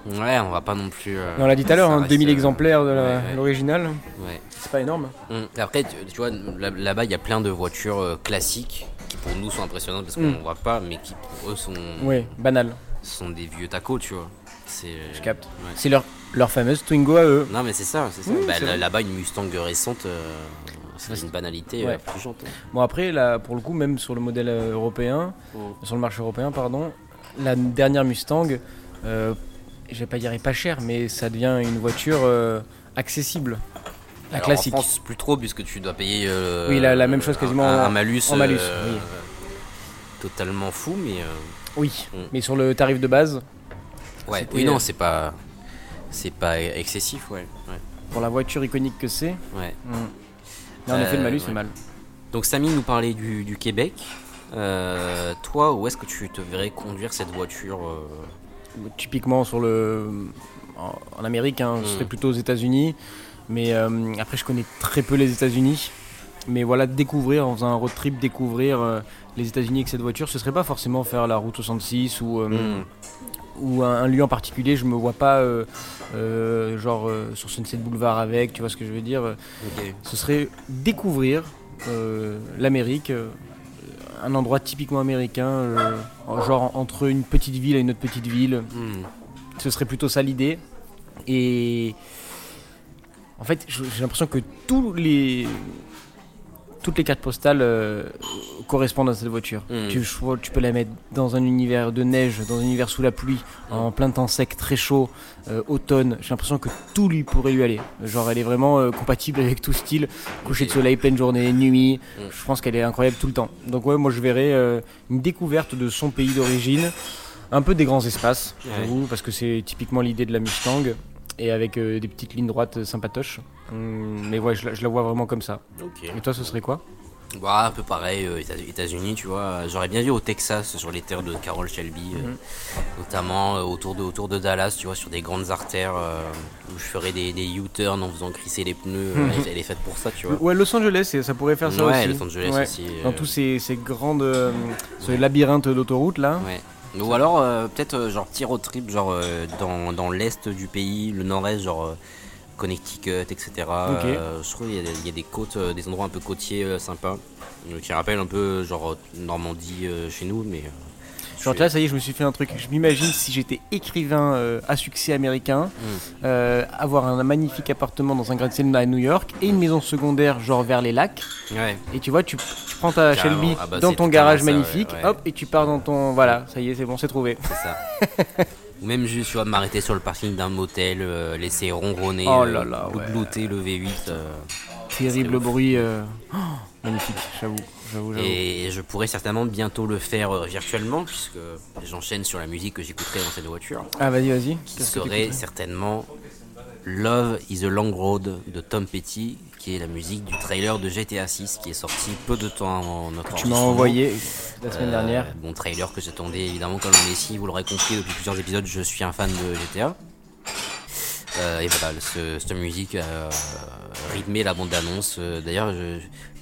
S1: Ouais, on va pas non plus. euh,
S2: on l'a dit tout à l'heure,
S1: ça
S2: hein,
S1: reste,
S2: 2000
S1: euh,
S2: exemplaires de la-
S1: ouais, ouais.
S2: l'original, c'est pas énorme.
S1: Hum. Après, tu, tu vois, là- là-bas, il y a plein de voitures euh, classiques qui pour nous sont impressionnantes parce qu'on
S2: Mm.
S1: ne voit pas, mais qui pour eux sont,
S2: Oui, banal,
S1: sont des vieux tacos, tu vois. C'est.
S2: je capte.
S1: ouais.
S2: C'est leur, leur fameuse Twingo à eux.
S1: Non, mais c'est ça, c'est ça. Bah, là-bas, une Mustang récente, euh, c'est une banalité
S2: Ouais.
S1: affligeante. hein.
S2: Bon après, là, pour le coup, même sur le modèle européen,
S1: Mm.
S2: sur le marché européen, pardon, la dernière Mustang, euh, je vais pas dire est pas chère, mais ça devient une voiture euh, accessible. La
S1: Alors,
S2: classique.
S1: En France, plus trop, puisque tu dois payer. euh,
S2: Oui, la- la même chose quasiment
S1: Un, malus.
S2: en malus,
S1: euh,
S2: oui.
S1: Totalement fou, mais. euh,
S2: Oui, mais sur le tarif de base,
S1: ouais, oui, non, c'est pas. C'est pas excessif, ouais. ouais,
S2: pour la voiture iconique que c'est,
S1: ouais.
S2: mm. mais en effet, le malus,
S1: ouais.
S2: c'est mal.
S1: Donc Samy nous parlait du, du Québec. Toi, où est-ce que tu te verrais conduire cette voiture
S2: Typiquement sur le, en, en Amérique, hein, ce
S1: Mm.
S2: serait plutôt aux États-Unis. Mais euh, après, je connais très peu les États-Unis. Mais voilà, découvrir, en faisant un road trip, découvrir euh, les États-Unis avec cette voiture, ce serait pas forcément faire la route 66 ou, euh,
S1: hmm,
S2: ou un, un lieu en particulier. Je me vois pas, genre sur Sunset Boulevard avec, tu vois ce que je veux dire. Ce serait découvrir l'Amérique, un endroit typiquement américain, euh, en- genre entre une petite ville et une autre petite ville.
S1: Hmm,
S2: Ce serait plutôt ça l'idée. Et en fait, j'ai l'impression que tous les toutes les cartes postales euh, correspondent à cette voiture.
S1: Mm.
S2: Tu, peux la mettre dans un univers de neige, dans un univers sous la pluie, en plein temps sec, très chaud, euh, automne. J'ai l'impression que tout lui pourrait lui aller. Genre, elle est vraiment euh, compatible avec tout style. Coucher de soleil, pleine journée, nuit.
S1: Mm.
S2: Je pense qu'elle est incroyable tout le temps. Donc ouais, moi je verrais une découverte de son pays d'origine, un peu des grands espaces, j'avoue, parce que c'est typiquement l'idée de la Mustang, et avec euh, des petites lignes droites euh, sympatoches. Hum, mais ouais, je, la- je la vois vraiment comme ça.
S1: Ok.
S2: Et toi, ce serait quoi?
S1: Bah, un peu pareil, euh, Éta- États-Unis, tu vois. J'aurais bien vu au Texas, sur les terres de Carol Shelby, euh,
S2: Mhm.
S1: notamment euh, autour, de, autour de Dallas, tu vois, sur des grandes artères euh, où je ferais des, des U-turns en faisant crisser les pneus. euh, elle, est faite pour ça, tu vois.
S2: Ouais, Los Angeles, et ça pourrait faire ça
S1: ouais,
S2: aussi.
S1: Los Angeles aussi.
S2: Dans
S1: euh,
S2: tous ces, ces grandes. euh, ce labyrinthe d'autoroute là.
S1: Ouais. Ou alors euh, peut-être euh, genre petit road trip genre euh, dans, dans l'est du pays, le nord-est, genre euh, Connecticut, etc. Je trouve qu'il y, a des- il y a des côtes, des endroits un peu côtiers sympas, qui rappellent un peu genre Normandie chez nous, mais.
S2: Genre
S1: je-
S2: là, ça y est, je me suis fait un truc. Je m'imagine si j'étais écrivain euh, à succès américain, euh, avoir un magnifique appartement dans un gratte-ciel à New York et une maison secondaire genre vers les lacs.
S1: Ouais.
S2: Et tu vois, tu, tu prends ta
S1: Carrément.
S2: Shelby
S1: Ah bah,
S2: dans
S1: c'est
S2: ton garage
S1: ça,
S2: magnifique,
S1: ouais,
S2: hop, et tu pars dans ton. Voilà, ça y est, c'est bon, c'est trouvé.
S1: C'est ça. Ou même juste, tu vois, m'arrêter sur le parking d'un motel, euh, laisser ronronner,
S2: Oh là là, ouais.
S1: glouter le V8. euh,
S2: Terrible bruit. euh, oh, magnifique, j'avoue, j'avoue,
S1: et je pourrais certainement bientôt le faire euh, virtuellement, puisque j'enchaîne sur la musique que j'écouterai dans cette voiture,
S2: Ah, vas-y, vas-y.
S1: qui serait certainement Love is a Long Road de Tom Petty, qui est la musique du trailer de GTA 6 qui est sorti peu de temps avant notre
S2: Tu m'as envoyé la semaine
S1: Euh,
S2: dernière.
S1: Bon trailer que j'attendais évidemment comme un Messi, vous l'aurez compris depuis plusieurs épisodes, je suis un fan de GTA. Euh, et voilà, ce- cette musique a euh, rythmé la bande-annonce. Euh, D'ailleurs,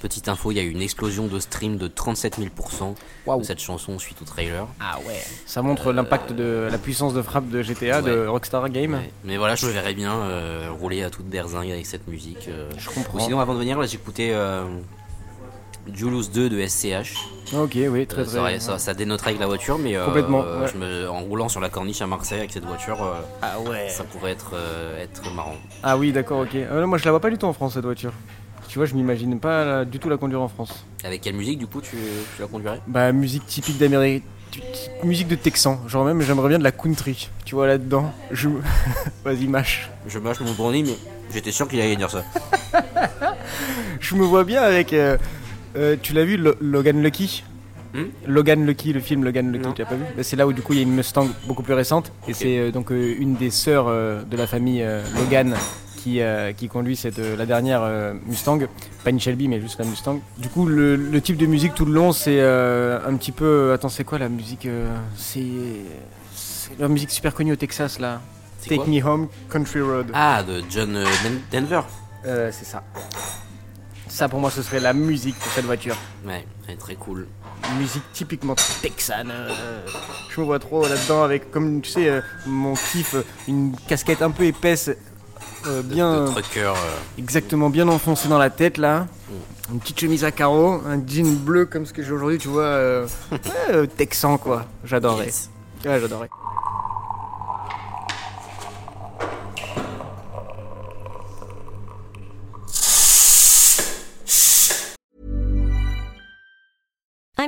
S1: petite info, il y a eu une explosion de stream de 37 000%
S2: Waouh.
S1: de cette chanson suite au trailer.
S2: Ah ouais. Ça montre l'impact de la puissance de frappe de GTA, de. Rockstar Game.
S1: Ouais. Mais voilà, je me verrais bien euh, rouler à toute berzingue avec cette musique. euh.
S2: Je
S1: Ou
S2: comprends.
S1: sinon, avant de venir, j'écoutais euh, Julius 2 de SCH.
S2: Ok, oui, très
S1: Euh,
S2: très.
S1: ça, aurait- ça, ça dénoterait avec la voiture, mais euh,
S2: Complètement,
S1: euh,
S2: ouais.
S1: je me- en roulant sur la corniche à Marseille avec cette voiture, euh,
S2: Ah ouais.
S1: ça pourrait être, euh, être marrant.
S2: Ah oui, d'accord, ok. Euh, moi je la vois pas du tout en France cette voiture. Tu vois, je m'imagine pas la- du tout la conduire en France.
S1: Avec quelle musique, du coup, tu, tu la conduirais?
S2: Bah, musique typique d'Amérique. Musique de Texan. Genre même, j'aimerais bien de la country. Tu vois là-dedans. Je... Vas-y, mâche.
S1: Je mâche mon brownie, mais j'étais sûr qu'il allait dire ça.
S2: Je me vois bien avec. Euh, tu l'as vu, Lo- Logan Lucky
S1: Hmm
S2: Logan Lucky, le film Logan Lucky,
S1: Non.
S2: tu l'as pas vu Bah, C'est là où du coup il y a une Mustang beaucoup plus récente. Et c'est euh, donc euh, une des sœurs euh, de la famille euh, Logan qui, euh, qui conduit cette, euh, la dernière euh, Mustang. Pas une Shelby, mais juste la Mustang. Du coup, le, le type de musique tout le long, c'est euh, un petit peu. Attends, c'est quoi la musique euh, C'est. C'est la musique super connue au Texas là.
S1: C'est
S2: Take
S1: quoi
S2: Me Home, Country Road.
S1: Ah, de John euh, Den- Denver
S2: Euh, c'est ça. Ça pour moi, ce serait la musique pour cette voiture.
S1: Ouais, elle est très cool.
S2: musique typiquement texane. euh, je me vois trop là-dedans avec, comme tu sais, euh, mon kiff, une casquette un peu épaisse, euh, bien
S1: De, trucker. euh,
S2: exactement bien enfoncée dans la tête là. Une petite chemise à carreaux, un jean bleu comme ce que j'ai aujourd'hui, tu vois, euh, ouais, euh, texan quoi. J'adorerais.
S1: yes.
S2: Ouais, j'adorerais.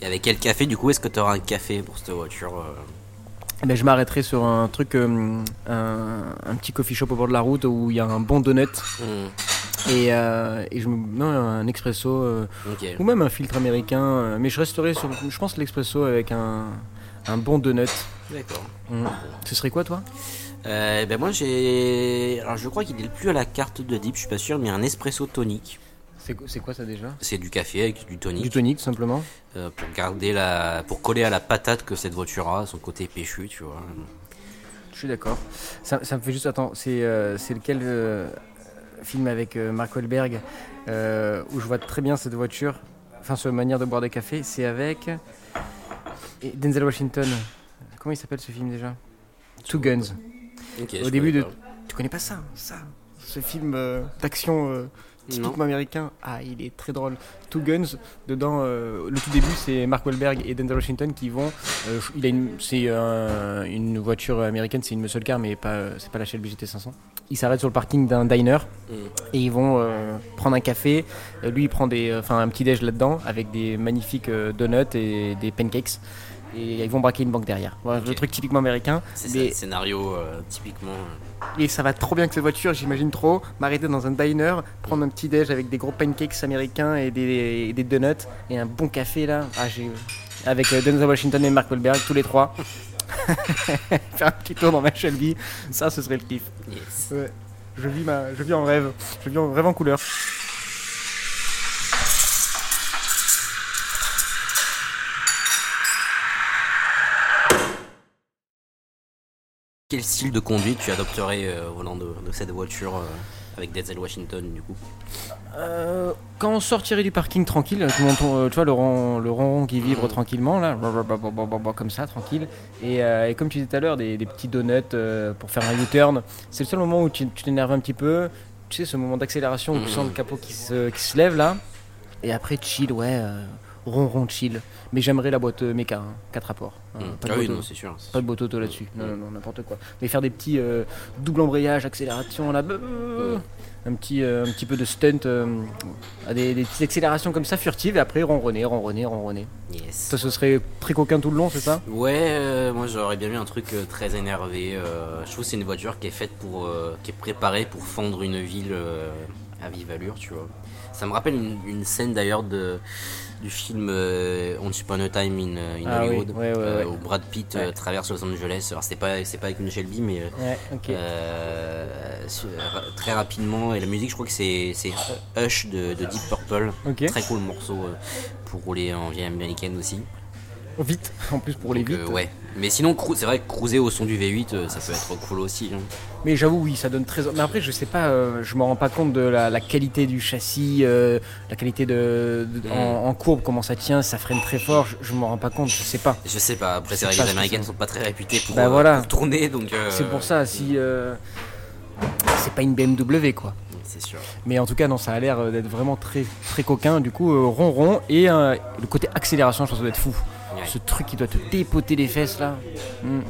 S1: Et avec quel café, du coup, est-ce que tu auras un café pour cette voiture euh?
S2: Ben, je m'arrêterai sur un truc, euh, un, un petit coffee shop au bord de la route où il y a un bon donut
S1: Hmm,
S2: et, euh, et je me, non, un expresso. euh. Ou même un filtre américain, mais je resterai sur, je pense, l'expresso avec un, un bon donut.
S1: D'accord.
S2: Ce serait quoi, toi?
S1: Ben moi j'ai. Alors je crois qu'il est plus à la carte de dip, je suis pas sûr, mais un espresso tonique.
S2: C'est quoi ça déjà
S1: C'est du café avec du tonique.
S2: Du tonique, tout simplement.
S1: euh, pour garder la. pour coller à la patate que cette voiture a, son côté péchu, tu vois.
S2: Je suis d'accord. Ça, ça me fait juste. Attends, c'est euh, lequel euh, film avec euh, Mark Wahlberg où je vois très bien cette voiture, enfin, cette manière de boire des cafés C'est avec Denzel Washington. Comment il s'appelle ce film déjà? Two Guns.
S1: Ok,
S2: Au début de.
S1: pas.
S2: Tu connais pas ça Ça? Ce film euh, d'action euh, typiquement américain. Ah, il est très drôle. Two Guns, dedans, euh, le tout début, c'est Mark Wahlberg et Denzel Washington qui vont. euh, il a une, c'est euh, une voiture américaine, c'est une muscle car, mais pas, c'est pas la Shelby GT500. Ils s'arrêtent sur le parking d'un diner
S1: Mm.
S2: et ils vont euh, prendre un café. Lui, il prend des, enfin un petit déj là-dedans avec des magnifiques donuts et des pancakes. Et ils vont braquer une banque derrière. Voilà, le truc typiquement américain.
S1: C'est
S2: Mais-
S1: ça, scénario euh, typiquement. euh,
S2: et ça va trop bien avec cette voiture, j'imagine trop. M'arrêter dans un diner, prendre un petit déj avec des gros pancakes américains et des, et des donuts et un bon café là. Ah, j'ai avec euh, Denzel Washington et Mark Wahlberg, tous les trois. Faire un petit tour dans ma Shelby, ça ce serait le kiff.
S1: yes.
S2: Ouais. Je vis, ma, je vis en rêve, je vis en rêve en couleur.
S1: Quel style de conduite tu adopterais euh, au volant de, de cette voiture euh, avec Denzel Washington du coup?
S2: Euh, quand on sortirait du parking tranquille, tout le monde euh, tu vois le rond, le rond qui vibre
S1: Mhm.
S2: tranquillement là, comme ça, tranquille. Et, euh, et comme tu disais tout à l'heure, des, des petits donuts pour faire un U-turn. C'est le seul moment où tu tu t'énerves un petit peu. Tu sais, ce moment d'accélération où tu
S1: Mhm.
S2: sens le capot qui se, qui se lève là. Et après chill, ouais, euh, rond rond chill. Mais j'aimerais la boîte euh, méca, 4 rapports. hein,
S1: Mm.
S2: pas de
S1: Ah oui, non, c'est sûr.
S2: pas de boîte auto là-dessus, non, non, non, n'importe quoi. Mais faire des petits euh, double embrayage, accélération là, un petit, euh, un petit peu de stunt, euh, des, des petites accélérations comme ça furtives et après ronronner, ronronner, ronronner.
S1: Yes.
S2: Ça, ce serait très coquin tout le long, c'est ça?
S1: Ouais, moi j'aurais bien vu un truc très énervé. je trouve que c'est une voiture qui est faite pour, qui est préparée pour fendre une ville à vive allure, tu vois. Ça me rappelle une, une scène d'ailleurs de du film euh, Once Upon a Time in, in
S2: Ah oui,
S1: Hollywood,
S2: ouais, ouais,
S1: euh,
S2: ouais.
S1: où Brad Pitt euh, traverse Los Angeles. Alors c'est pas c'est pas avec une Shelby, mais euh, euh, très rapidement. Et la musique, je crois que c'est c'est Hush de, de Deep Purple. Très cool morceau euh, pour rouler en vieille américaine aussi.
S2: Vite, en plus pour les
S1: Donc,
S2: vite.
S1: euh, ouais. Mais sinon, c'est vrai que cruiser au son du V8, euh, ça peut être cool aussi. hein.
S2: Mais j'avoue, oui, ça donne très. Mais après, je sais pas, euh, je me rends pas compte de la, la qualité du châssis, euh, la qualité de, de-
S1: Mm.
S2: en, en courbe, comment ça tient, ça freine très fort. Je, je me rends pas compte, je sais pas.
S1: Je sais pas, après
S2: Je
S1: c'est vrai que
S2: pas
S1: les
S2: ce que
S1: américaines
S2: c'est.
S1: sont pas très réputées pour,
S2: Bah
S1: euh,
S2: voilà.
S1: pour tourner, donc. euh,
S2: C'est pour ça, si euh, c'est pas une BMW quoi.
S1: C'est sûr.
S2: Mais en tout cas, non, ça a l'air euh, d'être vraiment très très coquin. Du coup, euh, rond et euh, le côté accélération, je pense que ça doit être fou.
S1: Ouais.
S2: Ce truc qui doit te dépoter les fesses là. Mm.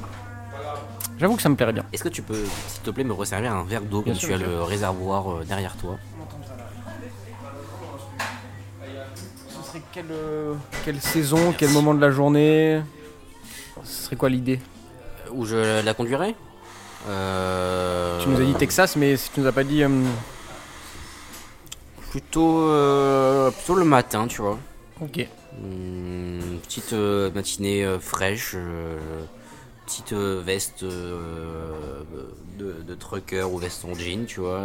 S2: J'avoue que ça me plairait bien.
S1: Est-ce que tu peux, s'il te plaît, me resservir un verre d'eau comme
S2: sûr,
S1: tu as le réservoir euh, derrière toi
S2: Ce serait quelle, euh, quelle saison, quel moment de la journée? Ce serait quoi l'idée?
S1: Où je la conduirais? Euh,
S2: Tu nous as dit Texas, mais si tu nous as pas dit. euh,
S1: Plutôt, euh, plutôt le matin, tu vois.
S2: Ok.
S1: Une petite euh, matinée euh, fraîche, euh, petite veste de, trucker ou veste en jean, tu vois.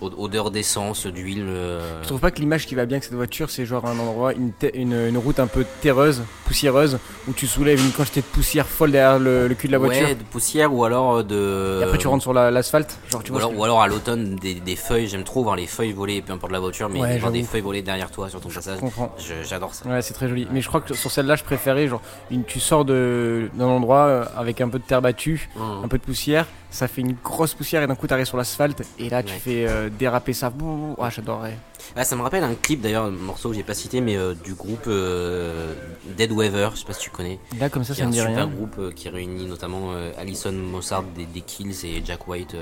S1: Odeur d'essence, d'huile. euh,
S2: Je trouve pas que l'image qui va bien avec cette voiture, c'est genre un endroit, une, une, une route un peu terreuse, poussiéreuse, où tu soulèves une quantité de poussière folle derrière le, le cul de la voiture.
S1: Ouais, de poussière ou alors euh, de.
S2: Et après tu rentres sur la- l'asphalte, genre tu
S1: Ou
S2: vois.
S1: alors,
S2: que-
S1: ou alors à l'automne, des, des feuilles, j'aime trop voir les feuilles voler, peu importe la voiture, mais
S2: Ouais,
S1: voir des feuilles voler derrière toi sur ton passage.
S2: Je comprends.
S1: Je- J'adore ça.
S2: Ouais, c'est très joli. Mais je crois que sur celle-là, je préférais genre une, tu sors de d'un endroit euh, avec un peu de terre battue,
S1: Mmh.
S2: un peu de poussière, ça fait une grosse poussière et d'un coup t'arrives sur l'asphalte et là tu
S1: Ouais.
S2: fais euh, déraper ça. Ah, j'adorerais.
S1: Ah, ça me rappelle un clip d'ailleurs, un morceau que j'ai pas cité, mais euh, du groupe euh, Dead je sais pas si tu connais.
S2: Là comme ça, ça me
S1: un
S2: dit rien.
S1: groupe euh, qui réunit notamment Alison Mossard des, des Kills et Jack White.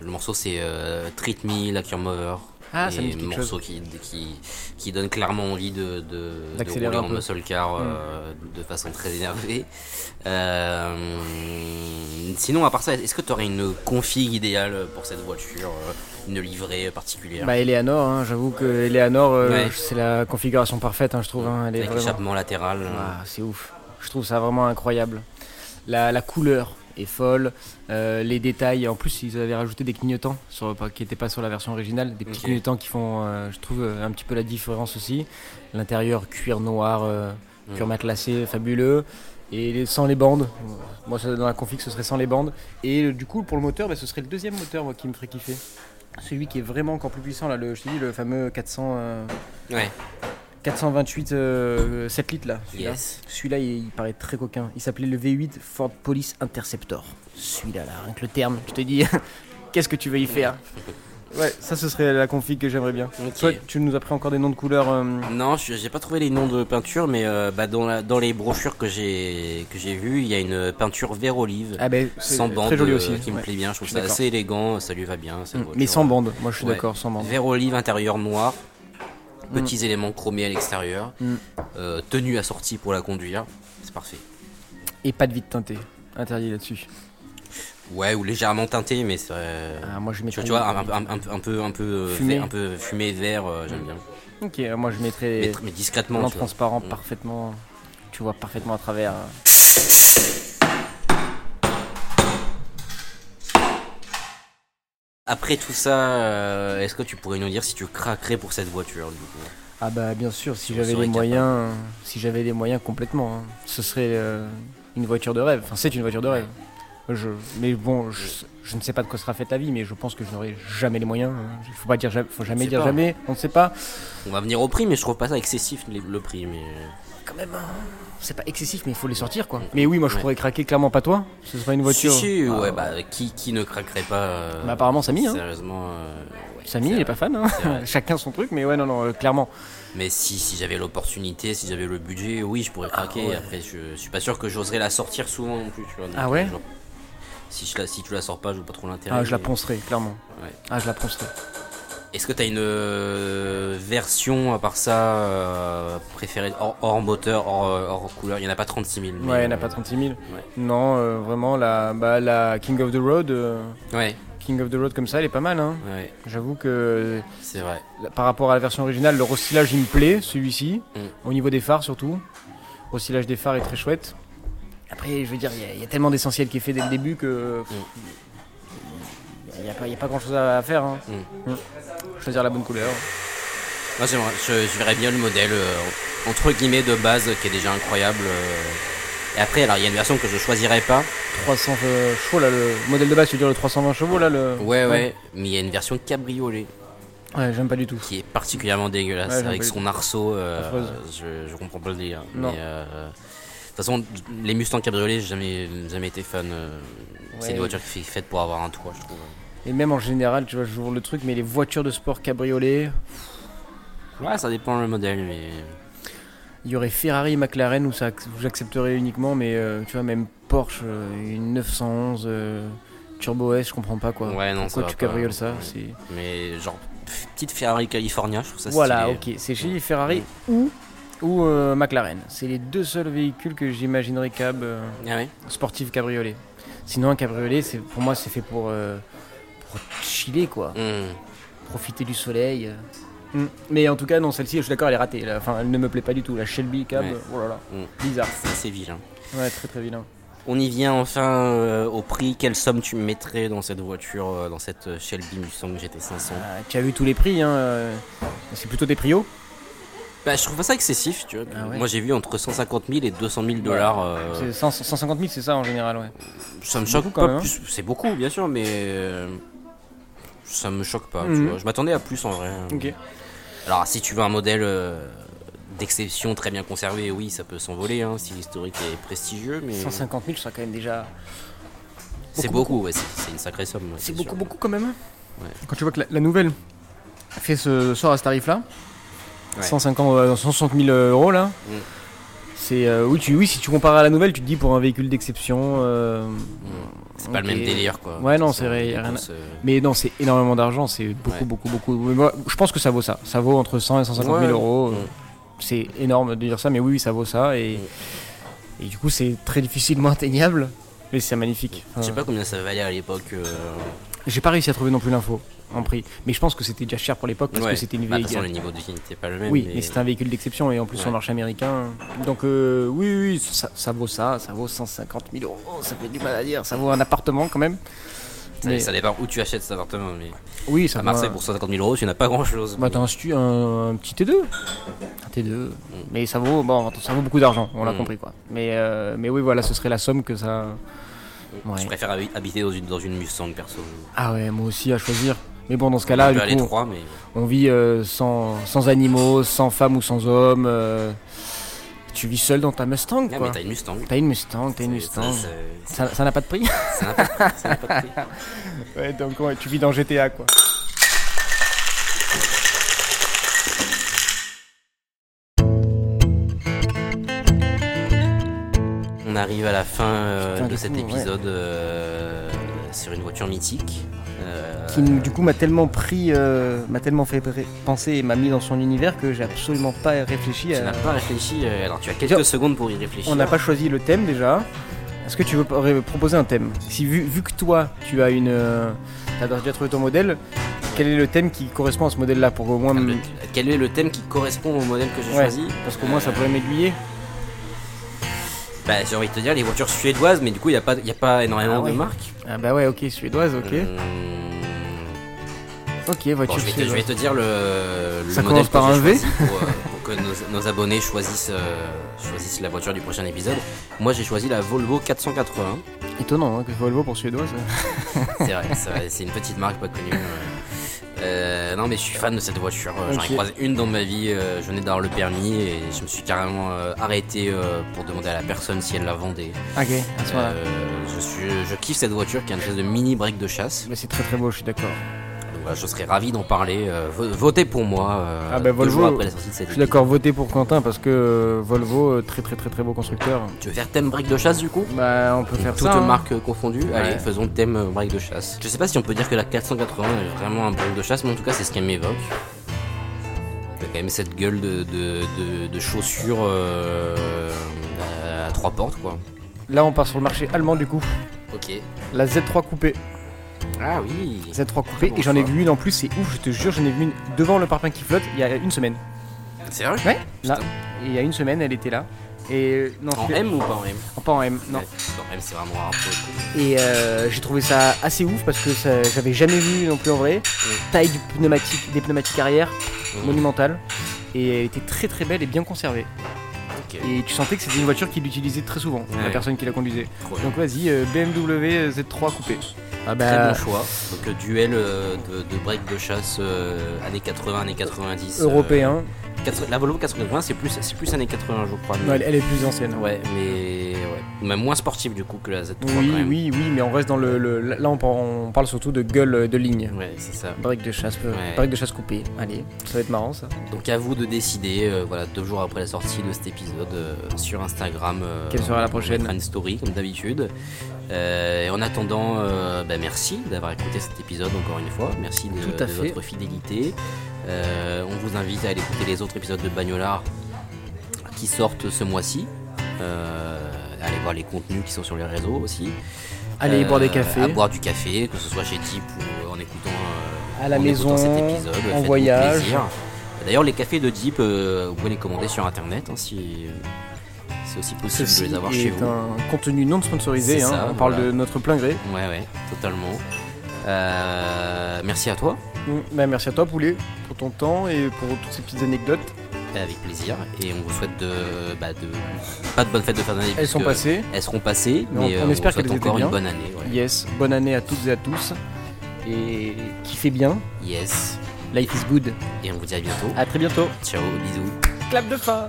S1: le morceau c'est Treat Me Like Your Mother.
S2: Ah,
S1: et morceau qui, qui, qui donne clairement envie de, de, de rouler en muscle car euh, de façon très énervée. Euh, sinon, à part ça, est-ce que tu aurais une config idéale pour cette voiture euh, Une livrée particulière?
S2: Bah Eleanor, hein, j'avoue que Eleanor, euh,
S1: Ouais.
S2: c'est la configuration parfaite, hein, je trouve. hein, elle est
S1: Avec
S2: vraiment...
S1: l'échappement latéral.
S2: Ah, c'est ouf. Je trouve ça vraiment incroyable. La, la couleur est folle. euh, les détails, en plus, ils avaient rajouté des clignotants sur, qui n'étaient pas sur la version originale. Des petits clignotants qui font, euh, je trouve, euh, un petit peu la différence aussi. L'intérieur, cuir noir, euh, cuir
S1: Mm.
S2: matelassé, fabuleux. Et sans les bandes. Moi, ça, dans la config, ce serait sans les bandes. Et du coup, pour le moteur, bah, ce serait le deuxième moteur moi, qui me ferait kiffer. Celui qui est vraiment encore plus puissant, là, le, je t'ai dit, le fameux 400. euh,
S1: Ouais,
S2: 428 euh, 7 litres là. Celui-là,
S1: yes.
S2: Celui-là, il, il paraît très coquin. Il s'appelait le V8 Ford Police Interceptor. Celui-là, là, rien que le terme, je te dis, qu'est-ce que tu veux y faire? Ouais, ça ce serait la config que j'aimerais bien. Toi, tu nous as pris encore des noms de couleurs. euh,
S1: Non, je- j'ai pas trouvé les noms de peinture, mais euh, bah, dans, la- dans les brochures que j'ai que j'ai vues, il y a une peinture vert olive
S2: Ah ben, c'est
S1: sans bande
S2: très joli
S1: euh,
S2: aussi.
S1: qui me
S2: ouais.
S1: plaît bien. Je trouve
S2: Je
S1: ça
S2: d'accord.
S1: assez élégant, ça lui va bien.
S2: Mm. Mais sans bande, moi je suis
S1: Ouais.
S2: d'accord, sans bande.
S1: Vert olive intérieur noir, petits éléments chromés à l'extérieur,
S2: Mm.
S1: euh, tenue assortie pour la conduire, c'est parfait.
S2: Et pas de vide teinté. Interdit là-dessus.
S1: Ouais, ou légèrement teinté, mais c'est. euh,
S2: Ah, moi je
S1: vois, tu vois, un, un- un- un peu, un peu, euh,
S2: Fumé.
S1: un peu fumé vert, euh, j'aime bien.
S2: Ok, euh, moi je mettrais
S1: Mais, mais discrètement.
S2: transparent
S1: Mm.
S2: parfaitement. Tu vois parfaitement à travers.
S1: Après tout ça, euh, est-ce que tu pourrais nous dire si tu craquerais pour cette voiture du coup
S2: Ah bah bien sûr, si j'avais les moyens, si j'avais les moyens complètement, hein. ce serait euh, une voiture de rêve. Enfin, c'est une voiture de rêve. Je, mais bon, je, je ne sais pas de quoi sera faite la vie, mais je pense que je n'aurai jamais les moyens. hein. Il faut pas dire, faut jamais dire
S1: pas.
S2: jamais. On ne sait pas.
S1: On va venir au prix, mais je trouve pas ça excessif le prix. Mais
S2: Quand même, hein, c'est pas excessif, mais il faut les sortir quoi. Mais oui, moi je
S1: Ouais.
S2: pourrais craquer clairement pas toi. Ce serait une voiture.
S1: Si, si,
S2: Ah,
S1: ouais, bah qui, qui ne craquerait pas euh,
S2: Bah, apparemment, Samy, hein.
S1: Sérieusement. euh, ouais,
S2: Samy, il est
S1: vrai.
S2: pas fan. Hein. Chacun son truc, mais ouais, non, non, euh, clairement.
S1: Mais si, si j'avais l'opportunité, si j'avais le budget, oui, je pourrais craquer.
S2: ouais.
S1: Après, je, suis pas sûr que j'oserais la sortir souvent non plus. Tu vois, donc,
S2: Ah ouais
S1: genre, si, je la, si tu la sors pas, je vois pas trop l'intérêt.
S2: Ah, je la poncerai, clairement.
S1: Ouais.
S2: Ah, je la poncerai.
S1: Est-ce que t'as une euh, version à part ça euh, préférée hors, hors moteur, hors, euh, hors couleur? Il y en a pas 36 000. mais,
S2: Ouais, il n'y en a pas 36 000. Non, euh, vraiment, la, bah, la King of the Road,
S1: Ouais,
S2: King of the Road comme ça, elle est pas mal. Hein.
S1: ouais,
S2: J'avoue que
S1: c'est vrai.
S2: par rapport à la version originale, le recyclage il me plaît, celui-ci,
S1: Mm.
S2: au niveau des phares surtout. Le des phares est très chouette. Après, je veux dire, il y a- il y, a tellement d'essentiel qui est fait dès le début que. pff, Il n'y a, a pas grand chose à, faire. Hein.
S1: Mm.
S2: Mm. Choisir la bonne couleur.
S1: Moi, je, je verrais bien le modèle euh, entre guillemets de base qui est déjà incroyable. euh. Et après, alors il y a une version que je choisirais pas.
S2: 300 euh, chevaux, là, le modèle de base, tu veux dire le 320 chevaux, là le...
S1: Ouais, ouais, mais il y a une version cabriolet
S2: Ouais, j'aime pas du tout.
S1: qui est particulièrement dégueulasse
S2: Ouais,
S1: avec son arceau. je, je comprends pas le délire.
S2: Non.
S1: Mais, euh, de toute façon, les Mustang cabriolet, j'ai jamais, jamais été fan. C'est une voiture qui est faite pour avoir un toit, je trouve.
S2: Et même en général, tu vois, je le truc, mais les voitures de sport cabriolet,
S1: Ouais, ça dépend le modèle, mais.
S2: Il y aurait Ferrari et McLaren où, ça, j'accepterais uniquement, mais euh, tu vois, même Porsche, euh, une 911 euh, Turbo S, je comprends pas quoi.
S1: Ouais, non,
S2: Pourquoi
S1: ça
S2: tu
S1: pas.
S2: cabrioles ça
S1: Ouais.
S2: c'est...
S1: Mais genre, petite Ferrari California, je trouve ça
S2: Voilà,
S1: stylé.
S2: ok. C'est chez Ferrari ou, ou euh, McLaren. C'est les deux seuls véhicules que j'imaginerais cab
S1: Ah ouais
S2: sportif cabriolet. Sinon, un cabriolet, c'est, pour moi, c'est fait pour, pour chiller quoi.
S1: Hmm.
S2: Profiter du soleil. euh. Mm. Mais en tout cas, non, celle-ci, je suis d'accord, elle est ratée. là. Enfin, elle ne me plaît pas du tout. La Shelby cab,
S1: Ouais.
S2: oh là là,
S1: Mm.
S2: bizarre.
S1: C'est vilain.
S2: Ouais, très très vilain.
S1: On y vient enfin euh, au prix. Quelle somme tu mettrais dans cette voiture, euh, dans cette Shelby Mustang GT500
S2: Ah, tu as vu tous les prix, hein. euh, C'est plutôt des prios.
S1: Bah, je trouve pas ça excessif, tu vois.
S2: Ah ouais.
S1: Moi, j'ai vu entre 150 000 et 200 000 dollars. euh,
S2: C'est 100 150 000, c'est ça en général, ouais.
S1: ça me
S2: c'est
S1: choque
S2: beaucoup, quand
S1: pas
S2: même, hein.
S1: C'est beaucoup, bien sûr, mais euh, ça me choque pas. Tu
S2: Mhm.
S1: vois. Je m'attendais à plus en vrai. Alors, si tu veux un modèle euh, d'exception très bien conservé, oui, ça peut s'envoler hein, si l'historique est prestigieux, mais
S2: 150 000, je serais quand même déjà.
S1: c'est
S2: beaucoup,
S1: beaucoup. ouais, c'est une sacrée somme. ouais,
S2: C'est
S1: sûr.
S2: beaucoup, beaucoup quand même.
S1: Ouais.
S2: Quand tu vois que la, la nouvelle fait ce sort à ce tarif-là,
S1: Ouais.
S2: 150, euh, 160 000 euros là.
S1: Mm.
S2: C'est euh, oui, tu, oui, si tu compares à la nouvelle, tu te dis pour un véhicule d'exception. euh.
S1: C'est pas le même délire, quoi.
S2: Ouais, non, c'est vrai, rien
S1: euh,
S2: Mais non, c'est énormément d'argent, c'est beaucoup,
S1: Ouais.
S2: beaucoup, beaucoup. Moi, je pense que ça vaut ça. Ça vaut entre 100 et 150 000
S1: Ouais.
S2: euros.
S1: Mm.
S2: C'est énorme de dire ça, mais oui, oui, ça vaut ça. Et, et du coup, c'est très difficilement atteignable. Mais c'est magnifique.
S1: Je sais pas combien ça valait à l'époque. euh,
S2: J'ai pas réussi à trouver non plus l'info en prix. Mais je pense que c'était déjà cher pour l'époque parce
S1: ouais.
S2: que c'était une
S1: Bah, façon, le niveau de vie n'était pas le même.
S2: Oui, mais, c'est un véhicule d'exception et en plus sur
S1: Ouais.
S2: le marché américain. Donc euh, oui, oui, ça, ça vaut ça, ça vaut 150 000 euros, ça fait du mal à dire, ça vaut un appartement quand même.
S1: Ça,
S2: Mais-
S1: ça dépend où tu achètes cet appartement. Mais
S2: Oui, ça
S1: à Marseille, pour 150 000 euros, tu n'as pas grand chose.
S2: Bah t'as un, stu- un, un petit T2, un T2, mais ça vaut bon, ça vaut beaucoup d'argent, on l'a
S1: Mm.
S2: compris quoi. Mais euh, mais oui voilà, ce serait la somme que ça. Ouais.
S1: Je préfère habi- habiter dans une, dans une Mustang perso.
S2: Ah ouais, moi aussi à choisir. Mais bon, dans ce cas-là,
S1: on,
S2: on vit euh, sans, sans, animaux, sans femmes ou sans hommes. Euh, tu vis seul dans ta Mustang,
S1: ah,
S2: quoi.
S1: Mais t'as une Mustang.
S2: T'as une Mustang, t'as une Mustang.
S1: Ça
S2: n'a pas de prix
S1: Ça n'a pas, de prix.
S2: ouais, donc ouais, tu vis dans GTA, quoi.
S1: On arrive à la fin euh, de cet épisode sur une voiture mythique. Euh,
S2: Qui du coup m'a tellement pris, euh, m'a tellement fait penser et m'a mis dans son univers que j'ai absolument pas réfléchi.
S1: tu
S2: À...
S1: n'as pas réfléchi, euh, alors tu as quelques secondes pour y réfléchir.
S2: On n'a pas choisi le thème déjà. Est-ce que tu veux proposer un thème? Si vu, vu que toi, tu as une, euh, t'as déjà trouvé ton modèle, quel est le thème qui correspond à ce modèle-là pour au moins,
S1: Ah, le- Quel est le thème qui correspond au modèle que j'ai
S2: Ouais,
S1: choisi?
S2: Parce qu'au moins ça pourrait m'aiguiller.
S1: Bah, j'ai envie de te dire les voitures suédoises, mais du coup, il n'y a, pas- y a pas énormément
S2: Ah ouais.
S1: de marques.
S2: Ah bah ouais, ok, suédoise, ok,
S1: Hum,
S2: ok,
S1: Bon,
S2: voiture
S1: je, vais te, je vais te dire le, le
S2: Ça
S1: modèle
S2: par un V
S1: pour, euh, pour que nos, nos abonnés choisissent, euh, choisissent la voiture du prochain épisode. Moi, j'ai choisi la Volvo 480.
S2: Étonnant hein, que Volvo pour suédoise.
S1: C'est vrai, c'est vrai, c'est une petite marque pas connue. euh. Euh, non, mais je suis fan de cette voiture. Euh, J'en ai croisé une dans ma vie. euh, je venais d'avoir le permis et je me suis carrément euh, arrêté pour demander à la personne si elle la vendait.
S2: Ok, à ce
S1: je, suis, je kiffe cette voiture qui est une espèce de mini break de chasse.
S2: Mais c'est très très beau, je suis d'accord.
S1: Voilà, je serais ravi d'en parler. Euh, vo- votez pour moi. euh,
S2: Ah bah, Volvo,
S1: après la sortie de cette
S2: Je suis d'accord, votez pour Quentin parce que euh, Volvo, très très très très beau constructeur.
S1: Tu veux faire thème break de chasse du coup?
S2: Bah on peut faire
S1: Toutes
S2: ça. hein.
S1: marques confondues. Allez, faisons thème break de chasse. Je sais pas si on peut dire que la 480 est vraiment un break de chasse, mais en tout cas, c'est ce qu'elle m'évoque. Quand même cette gueule de, de, de- de chaussures euh, à trois portes, quoi.
S2: Là on part sur le marché allemand du coup.
S1: Ok.
S2: La Z3 coupée.
S1: Ah oui.
S2: Z3 coupée.
S1: bon
S2: et j'en ai vu une en plus, c'est ouf, je te jure, j'en ai vu une devant le parpaing qui flotte il y a une semaine.
S1: C'est vrai?
S2: Ouais, là. Et il y a une semaine, elle était là. Et euh, non,
S1: En M ou pas en M?
S2: Pas en M, non.
S1: Ouais, En M, c'est vraiment rare.
S2: Et euh, j'ai trouvé ça assez ouf parce que ça- j'avais jamais vu non plus en vrai. Taille du pneumatique, des pneumatiques arrière, monumentale. Et elle était très très belle et bien conservée. Et tu sentais que c'était une voiture qu'il utilisait très souvent, la personne qui la conduisait. Donc vas-y, euh, BMW Z3 coupé. Ah
S1: Très bon choix. Donc, euh, duel euh, de, de break de chasse euh, années 80, années 90. euh,
S2: européen.
S1: La Volvo 80, c'est plus, c'est plus années 80, je crois.
S2: Elle, elle est plus ancienne.
S1: Ouais, mais ouais. Mais moins sportive du coup que la Z3 quand
S2: Oui,
S1: même.
S2: oui, oui, mais on reste dans le. le- là, on, par- on parle surtout de gueule de ligne.
S1: Ouais, c'est ça.
S2: Break de chasse, euh,
S1: Ouais.
S2: de chasse coupé. Allez, ça va être marrant ça.
S1: Donc à vous de décider, euh, voilà, deux jours après la sortie de cet épisode euh, sur Instagram. euh,
S2: Quelle sera la prochaine
S1: une story comme d'habitude. Euh, et en attendant, euh, bah, merci d'avoir écouté cet épisode encore une fois. Merci de,
S2: Tout à
S1: de
S2: fait.
S1: votre fidélité. Euh, on vous invite à aller écouter les autres épisodes de Bagnolard qui sortent ce mois-ci. Euh, allez voir les contenus qui sont sur les réseaux aussi.
S2: Allez
S1: Euh,
S2: boire des cafés.
S1: À boire du café, que ce soit chez Deep ou en écoutant,
S2: À la
S1: en écoutant
S2: maison,
S1: cet épisode.
S2: en voyage.
S1: D'ailleurs, les cafés de Deep, vous pouvez les commander sur internet hein, si c'est aussi possible
S2: Ceci
S1: de les avoir
S2: est
S1: chez vous.
S2: un contenu non sponsorisé,
S1: C'est
S2: hein,
S1: ça,
S2: on parle de notre plein gré.
S1: Ouais, ouais, totalement. Euh, merci à toi,
S2: bah, merci à toi Poulet pour ton temps et pour toutes ces petites anecdotes.
S1: avec plaisir. Et on vous souhaite de, bah, de pas de bonnes fêtes de fin d'année.
S2: Elles sont passées.
S1: Elles seront passées,
S2: Mais on-
S1: mais,
S2: on
S1: euh,
S2: espère qu'elles
S1: encore
S2: bien.
S1: une bonne année. ouais.
S2: Yes, bonne année à toutes et à tous. Et kiffez bien.
S1: Yes.
S2: Life is good.
S1: Et on vous dit à bientôt.
S2: À très bientôt.
S1: Ciao, bisous.
S2: Clap de fin.